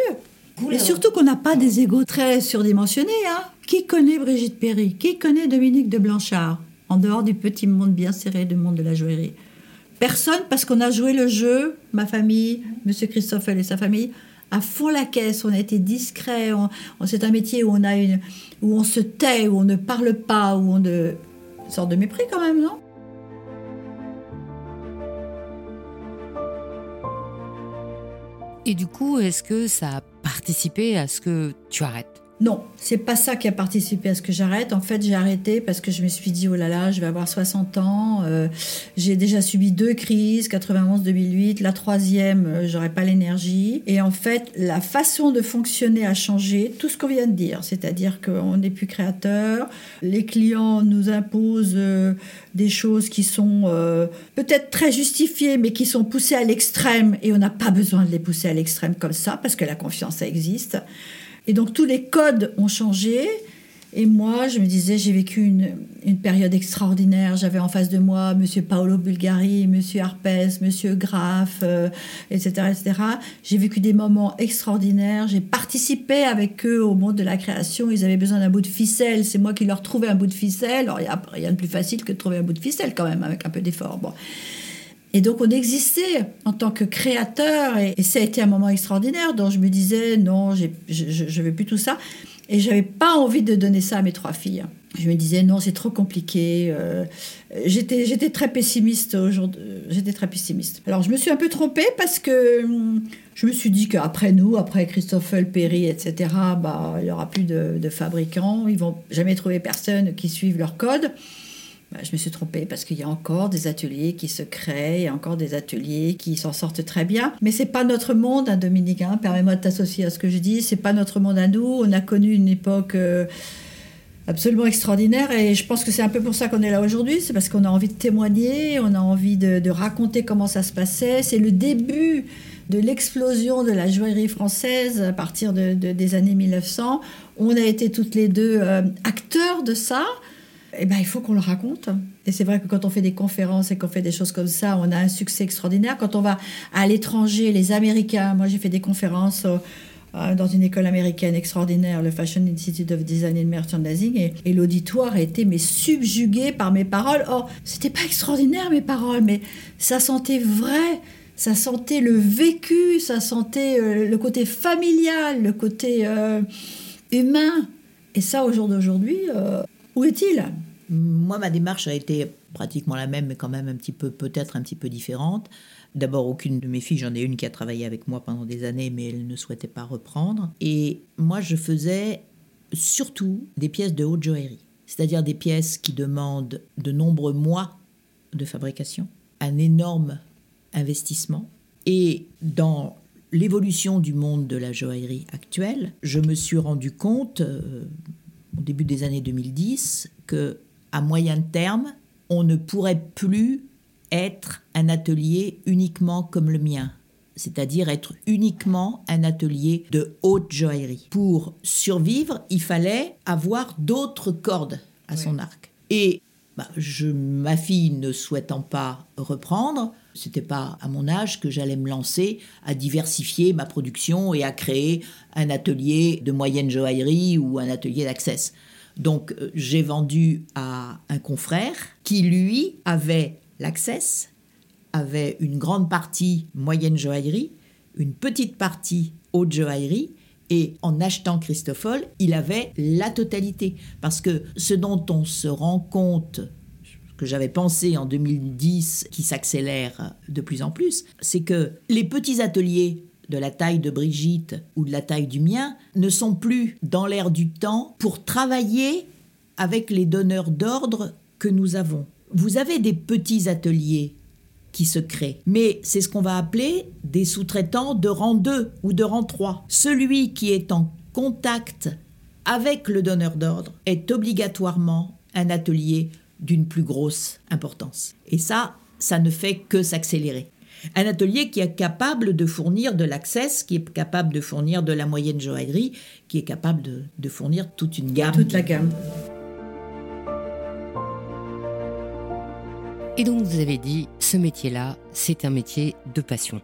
S2: Et surtout qu'on n'a pas des égaux très surdimensionnés. Hein. Qui connaît Brigitte Perry? Qui connaît Dominique de Blanchard? En dehors du petit monde bien serré du monde de la joaillerie. Personne, parce qu'on a joué le jeu, ma famille, Monsieur Christoffel et sa famille, à fond la caisse. On a été discret. On, on- c'est un métier où on a une, où on se tait, où on ne parle pas, où on ne sorte de mépris quand même, non?
S3: Et du coup, est-ce que ça a participé à ce que tu arrêtes?
S2: Non, c'est pas ça qui a participé à ce que j'arrête. En fait, j'ai arrêté parce que je me suis dit, oh là là, je vais avoir 60 ans. euh, j'ai déjà subi deux crises, 91-2008. La troisième, euh, j'aurais pas l'énergie. Et en fait, la façon de fonctionner a changé. Tout ce qu'on vient de dire, c'est-à-dire qu'on n'est plus créateur. Les clients nous imposent euh, des choses qui sont euh, peut-être très justifiées, mais qui sont poussées à l'extrême. Et on n'a pas besoin de les pousser à l'extrême comme ça, parce que la confiance, ça existe. Et donc tous les codes ont changé. Et moi, je me disais, j'ai vécu une, une période extraordinaire. J'avais en face de moi Monsieur Paolo Bulgari, Monsieur Arpès, Monsieur Graff, euh, etc., etc. J'ai vécu des moments extraordinaires. J'ai participé avec eux au monde de la création. Ils avaient besoin d'un bout de ficelle. C'est moi qui leur trouvais un bout de ficelle. Alors, il n'y a rien de plus facile que de trouver un bout de ficelle quand même, avec un peu d'effort. Bon. Et donc on existait en tant que créateur et, ça a été un moment extraordinaire dont je me disais non, je ne veux plus tout ça. Et j'avais pas envie de donner ça à mes trois filles. Je me disais non, c'est trop compliqué. Euh, j'étais, j'étais très pessimiste aujourd'hui. J'étais très pessimiste. Alors je me suis un peu trompée parce que hum, je me suis dit qu'après nous, après Christoffel, Perry, etc., bah, il n'y aura plus de, de, fabricants. Ils vont jamais trouver personne qui suive leur code. Bah, je me suis trompée parce qu'il y a encore des ateliers qui se créent, il y a encore des ateliers qui s'en sortent très bien. Mais c'est pas notre monde, hein, Dominique. Hein, Permets-moi de t'associer à ce que je dis. C'est pas notre monde à nous. On a connu une époque. Euh, absolument extraordinaire et je pense que c'est un peu pour ça qu'on est là aujourd'hui, c'est parce qu'on a envie de témoigner, on a envie de, raconter comment ça se passait. C'est le début de l'explosion de la joaillerie française à partir de, des années 1900. On a été toutes les deux euh, acteurs de ça eh ben, il faut qu'on le raconte. Et c'est vrai que quand on fait des conférences et qu'on fait des choses comme ça, on a un succès extraordinaire. Quand on va à l'étranger, les Américains, moi j'ai fait des conférences euh, euh, dans une école américaine extraordinaire, le Fashion Institute of Design and Merchandising, et, et l'auditoire été mais subjugué par mes paroles. Or, c'était pas extraordinaire mes paroles, mais ça sentait vrai. Ça sentait le vécu, ça sentait euh, le côté familial, le côté humain. Et ça, au jour d'aujourd'hui, où est-il?
S1: Moi, ma démarche a été pratiquement la même, mais quand même un petit peu, peut-être un petit peu différente. D'abord, aucune de mes filles, j'en ai une qui a travaillé avec moi pendant des années, mais elle ne souhaitait pas reprendre. Et moi, je faisais surtout des pièces de haute joaillerie, c'est-à-dire des pièces qui demandent de nombreux mois de fabrication, un énorme investissement. Et dans l'évolution du monde de la joaillerie actuelle, je me suis rendu compte, euh, au début des années 2010 que à moyen terme, on ne pourrait plus être un atelier uniquement comme le mien, c'est-à-dire être uniquement un atelier de haute joaillerie. Pour survivre, il fallait avoir d'autres cordes à son arc. Et bah, ma fille ne souhaitant pas reprendre, c'était pas à mon âge que j'allais me lancer à diversifier ma production et à créer un atelier de moyenne joaillerie ou un atelier d'accès. Donc euh, j'ai vendu à un confrère qui lui avait l'accès, avait une grande partie moyenne joaillerie, une petite partie haute joaillerie et en achetant Christoffel, il avait la totalité. Parce que ce dont on se rend compte que j'avais pensé en 2010 qui s'accélère de plus en plus, c'est que les petits ateliers de la taille de Brigitte ou de la taille du mien ne sont plus dans l'air du temps pour travailler avec les donneurs d'ordre que nous avons. Vous avez des petits ateliers qui se créent, mais c'est ce qu'on va appeler des sous-traitants de rang 2 ou de rang 3. Celui qui est en contact avec le donneur d'ordre est obligatoirement un atelier d'une plus grosse importance. Et ça, ça ne fait que s'accélérer. Un atelier qui est capable de fournir de l'accès, qui est capable de fournir de la moyenne joaillerie, qui est capable de, fournir toute une gamme.
S2: Toute la gamme.
S3: Et donc vous avez dit, ce métier-là, c'est un métier de passion.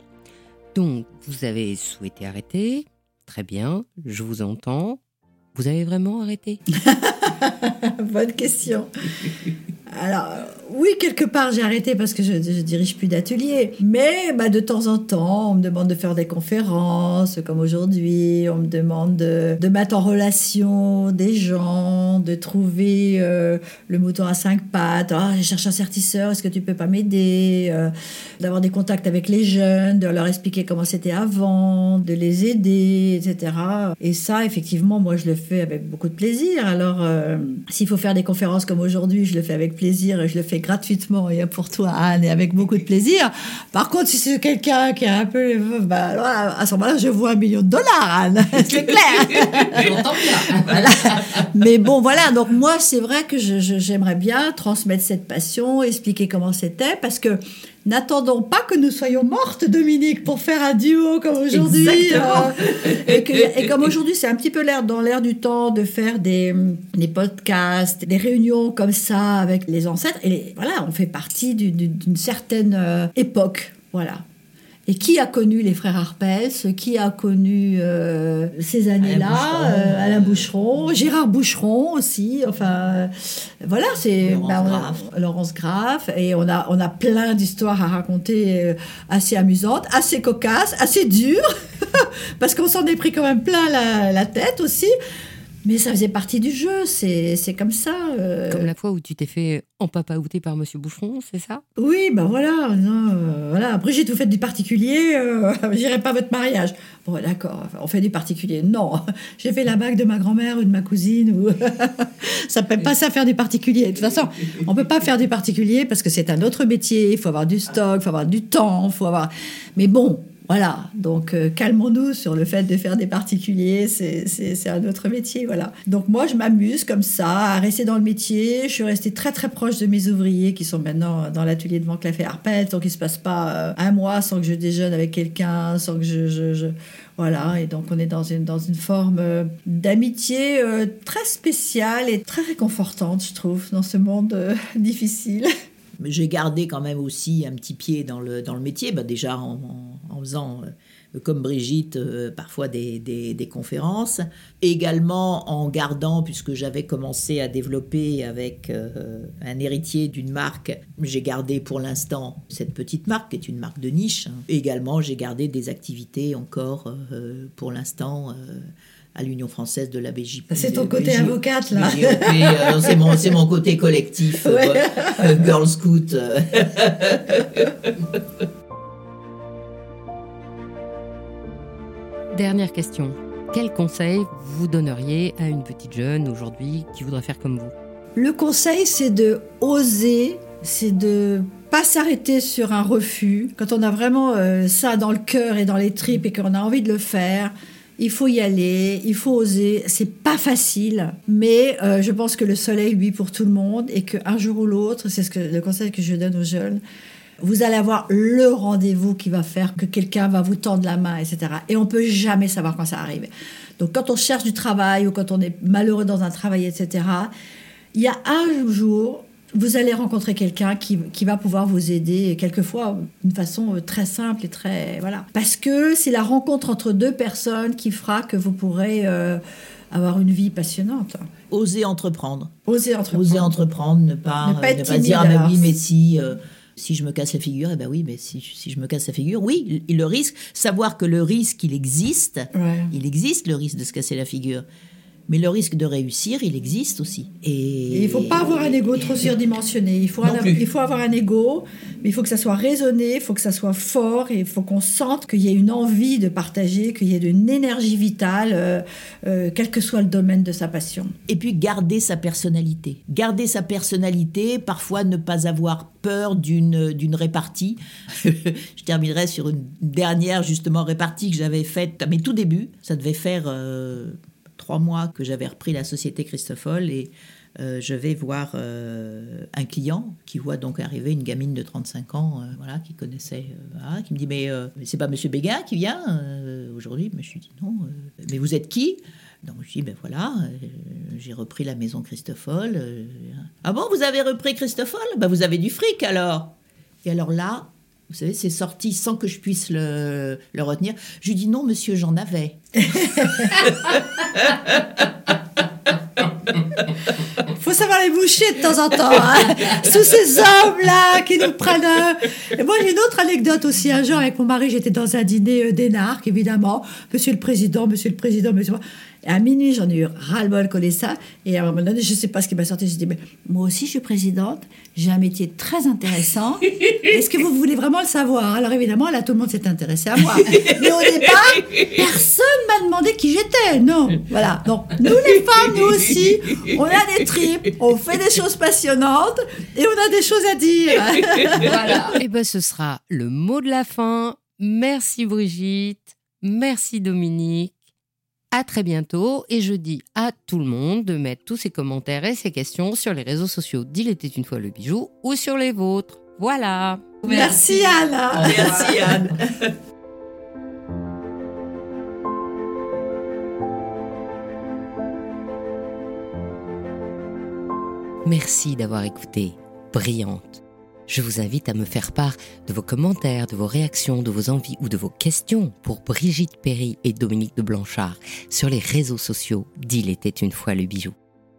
S3: Donc vous avez souhaité arrêter, très bien, je vous entends. Vous avez vraiment arrêté? (laughs)
S2: Bonne question. Alors, oui, quelque part, j'ai arrêté parce que je, je dirige plus d'atelier. Mais bah, de temps en temps, on me demande de faire des conférences, comme aujourd'hui. On me demande de, mettre en relation des gens, de trouver euh, le mouton à cinq pattes. Ah, je cherche un certisseur, est-ce que tu peux pas m'aider euh, D'avoir des contacts avec les jeunes, de leur expliquer comment c'était avant, de les aider, etc. Et ça, effectivement, moi, je le fais avec beaucoup de plaisir. Alors, euh, s'il faut faire des conférences comme aujourd'hui, je le fais avec plaisir et je le fais gratuitement et pour toi, Anne, et avec beaucoup de plaisir. Par contre, si c'est quelqu'un qui est un peu. Bah, à ce moment-là, je vois un million de dollars, Anne. (laughs) c'est clair. (laughs) Voilà. Mais bon, voilà. Donc, moi, c'est vrai que j'aimerais bien transmettre cette passion, expliquer comment c'était, parce que N'attendons pas que nous soyons mortes, Dominique, pour faire un duo comme aujourd'hui. Euh, et, comme aujourd'hui, c'est un petit peu l'air dans l'air du temps de faire des, des, podcasts, des réunions comme ça avec les ancêtres. Et voilà, on fait partie d'une certaine euh, époque. Voilà. Et qui a connu les frères Arpels Qui a connu euh, ces années-là. Euh, Alain Boucheron, Gérard Boucheron aussi. Enfin, euh, voilà, c'est
S1: Laurence
S2: bah, a-
S1: Graff.
S2: Laurence Graff. Et on a, on a plein d'histoires à raconter euh, assez amusantes, assez cocasses, assez dures, (laughs) parce qu'on s'en est pris quand même plein la, la tête aussi. Mais ça faisait partie du jeu, c'est c'est comme ça. euh.
S3: Comme la fois où tu t'es fait empapaouter par Monsieur Bouffon, c'est ça?
S2: Oui, ben voilà, non, euh, voilà. Brigitte, vous faites du particulier, euh, (laughs) j'irai pas à votre mariage. Bon, d'accord, on fait du particulier. Non, (laughs) j'ai fait la bague de ma grand-mère ou de ma cousine. Ou... (laughs) ça peut pas ça faire du particulier. De toute façon, on peut pas faire du particulier parce que c'est un autre métier. Il faut avoir du stock, il faut avoir du temps, il faut avoir. Mais bon. Voilà, donc euh, calmons-nous sur le fait de faire des particuliers, c'est- un autre métier, voilà. Donc moi, je m'amuse comme ça, à rester dans le métier. Je suis restée très très proche de mes ouvriers qui sont maintenant dans l'atelier de Van Cleef et Arpels, donc il se passe pas euh, un mois sans que je déjeune avec quelqu'un, sans que je, je- je- Voilà, et donc on est dans une, dans une forme euh, d'amitié très spéciale et très réconfortante, je trouve, dans ce monde (laughs) difficile.
S1: J'ai gardé quand même aussi un petit pied dans le, dans le métier, bah déjà en, faisant, euh, comme Brigitte, euh, parfois des, des- conférences. Également en gardant, puisque j'avais commencé à développer avec euh, un héritier d'une marque, j'ai gardé pour l'instant cette petite marque, qui est une marque de niche. hein. Également, j'ai gardé des activités encore pour l'instant. Euh, à l'Union française de la BJP.
S2: C'est ton côté avocate, là.
S1: Euh, non, c'est mon, c'est mon côté collectif, euh,
S2: Ouais.
S1: euh, Girl Scout. euh. (laughs)
S3: Dernière question. Quel conseil vous donneriez à une petite jeune aujourd'hui qui voudrait faire comme vous?
S2: Le conseil, c'est de oser, c'est de pas s'arrêter sur un refus. Quand on a vraiment euh, ça dans le cœur et dans les tripes et qu'on a envie de le faire, il faut y aller, il faut oser. C'est pas facile, mais euh, je pense que le soleil lui pour tout le monde et qu'un jour ou l'autre, c'est ce que le conseil que je donne aux jeunes. Vous allez avoir le rendez-vous qui va faire que quelqu'un va vous tendre la main, etc. Et on peut jamais savoir quand ça arrive. Donc quand on cherche du travail ou quand on est malheureux dans un travail, etc., il y a un jour, vous allez rencontrer quelqu'un qui, qui va pouvoir vous aider, quelquefois d'une façon euh, très simple et très... Voilà. Parce que c'est la rencontre entre deux personnes qui fera que vous pourrez euh, avoir une vie passionnante.
S1: Oser entreprendre.
S2: Oser entreprendre.
S1: Oser entreprendre, ne pas,
S2: Ne pas être
S1: ne pas dire ah ben oui, mais si, euh, si je me casse la figure, eh ben oui, mais si, si je me casse la figure, oui, le risque, savoir que le risque, il existe,
S2: Ouais.
S1: il existe le risque de se casser la figure. Mais le risque de réussir, il existe aussi. Et,
S2: Et il ne faut pas avoir un ego trop surdimensionné. Il faut,
S1: Non
S2: un-
S1: plus.
S2: il faut avoir un ego, mais il faut que ça soit raisonné, il faut que ça soit fort, et il faut qu'on sente qu'il y ait une envie de partager, qu'il y ait une énergie vitale, euh, euh, quel que soit le domaine de sa passion.
S1: Et puis garder sa personnalité. Garder sa personnalité, parfois ne pas avoir peur d'une d'une répartie. (laughs) Je terminerai sur une dernière justement répartie que j'avais faite à mes tout débuts. Ça devait faire euh, trois mois que j'avais repris la société Christophol et euh, je vais voir euh, un client qui voit donc arriver une gamine de 35 ans, euh, voilà, qui connaissait, qui me dit mais, c'est pas Monsieur Béguin qui vient aujourd'hui? Mais je lui dis non. mais vous êtes qui? Donc je dis ben voilà, j'ai repris la maison Christophol. ah bon, vous avez repris Christophol? Ben vous avez du fric alors. Et alors là, vous savez, c'est sorti sans que je puisse le, retenir. Je lui dis non, monsieur, j'en avais. (laughs)
S2: faut savoir les boucher de temps en temps. hein. Tous ces hommes-là qui nous prennent. euh. Et moi, j'ai une autre anecdote aussi. Un jour, avec mon mari, j'étais dans un dîner euh, d'énarques, évidemment. Monsieur le Président, Monsieur le Président, Monsieur. Et à minuit, j'en ai eu ras-le-bol collé ça. Et à un moment donné, je ne sais pas ce qui m'a sorti. Je dis, mais moi aussi, je suis présidente. J'ai un métier très intéressant. (laughs) Est-ce que vous voulez vraiment le savoir? Alors évidemment, là, tout le monde s'est intéressé à moi. Mais au départ, personne m'a demandé qui j'étais. Non. Voilà. Donc, nous, les femmes, nous aussi, on a des tripes, on fait des choses passionnantes et on a des choses à dire. (laughs)
S3: Voilà. Et ben ce sera le mot de la fin. Merci Brigitte, merci Dominique. À très bientôt et je dis à tout le monde de mettre tous ses commentaires et ses questions sur les réseaux sociaux d'Il était une fois le bijou ou sur les vôtres. Voilà.
S2: Merci, Anna.
S1: Merci Anne.
S3: Merci d'avoir écouté Brillante. Je vous invite à me faire part de vos commentaires, de vos réactions, de vos envies ou de vos questions pour Brigitte Perry et Dominique de Blanchard sur les réseaux sociaux d'Il était une fois le bijou.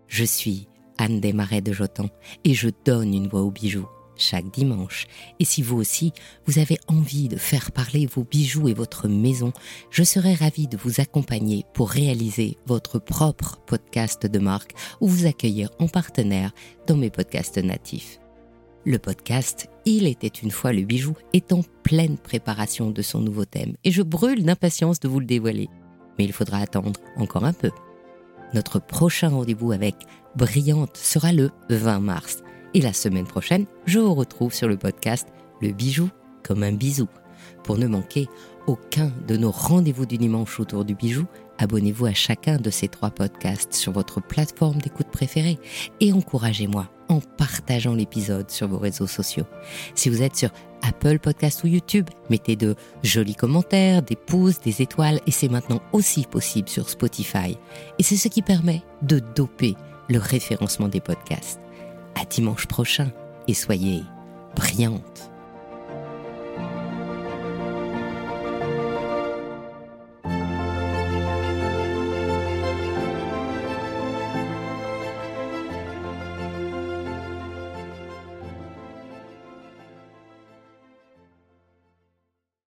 S3: Je suis Anne Desmarais de Jotan et je donne une voix aux bijoux chaque dimanche. Et si vous aussi, vous avez envie de faire parler vos bijoux et votre maison, je serai ravie de vous accompagner pour réaliser votre propre podcast de marque ou vous accueillir en partenaire dans mes podcasts natifs. Le podcast Il était une fois le bijou est en pleine préparation de son nouveau thème et je brûle d'impatience de vous le dévoiler. Mais il faudra attendre encore un peu. Notre prochain rendez-vous avec Brillante sera le 20 mars. Et la semaine prochaine, je vous retrouve sur le podcast Le bijou comme un bisou. Pour ne manquer aucun de nos rendez-vous du dimanche autour du bijou, abonnez-vous à chacun de ces trois podcasts sur votre plateforme d'écoute préférée et encouragez-moi en partageant l'épisode sur vos réseaux sociaux. Si vous êtes sur Apple Podcast ou YouTube, mettez de jolis commentaires, des pouces, des étoiles et c'est maintenant aussi possible sur Spotify. Et c'est ce qui permet de doper le référencement des podcasts. À dimanche prochain et soyez brillante.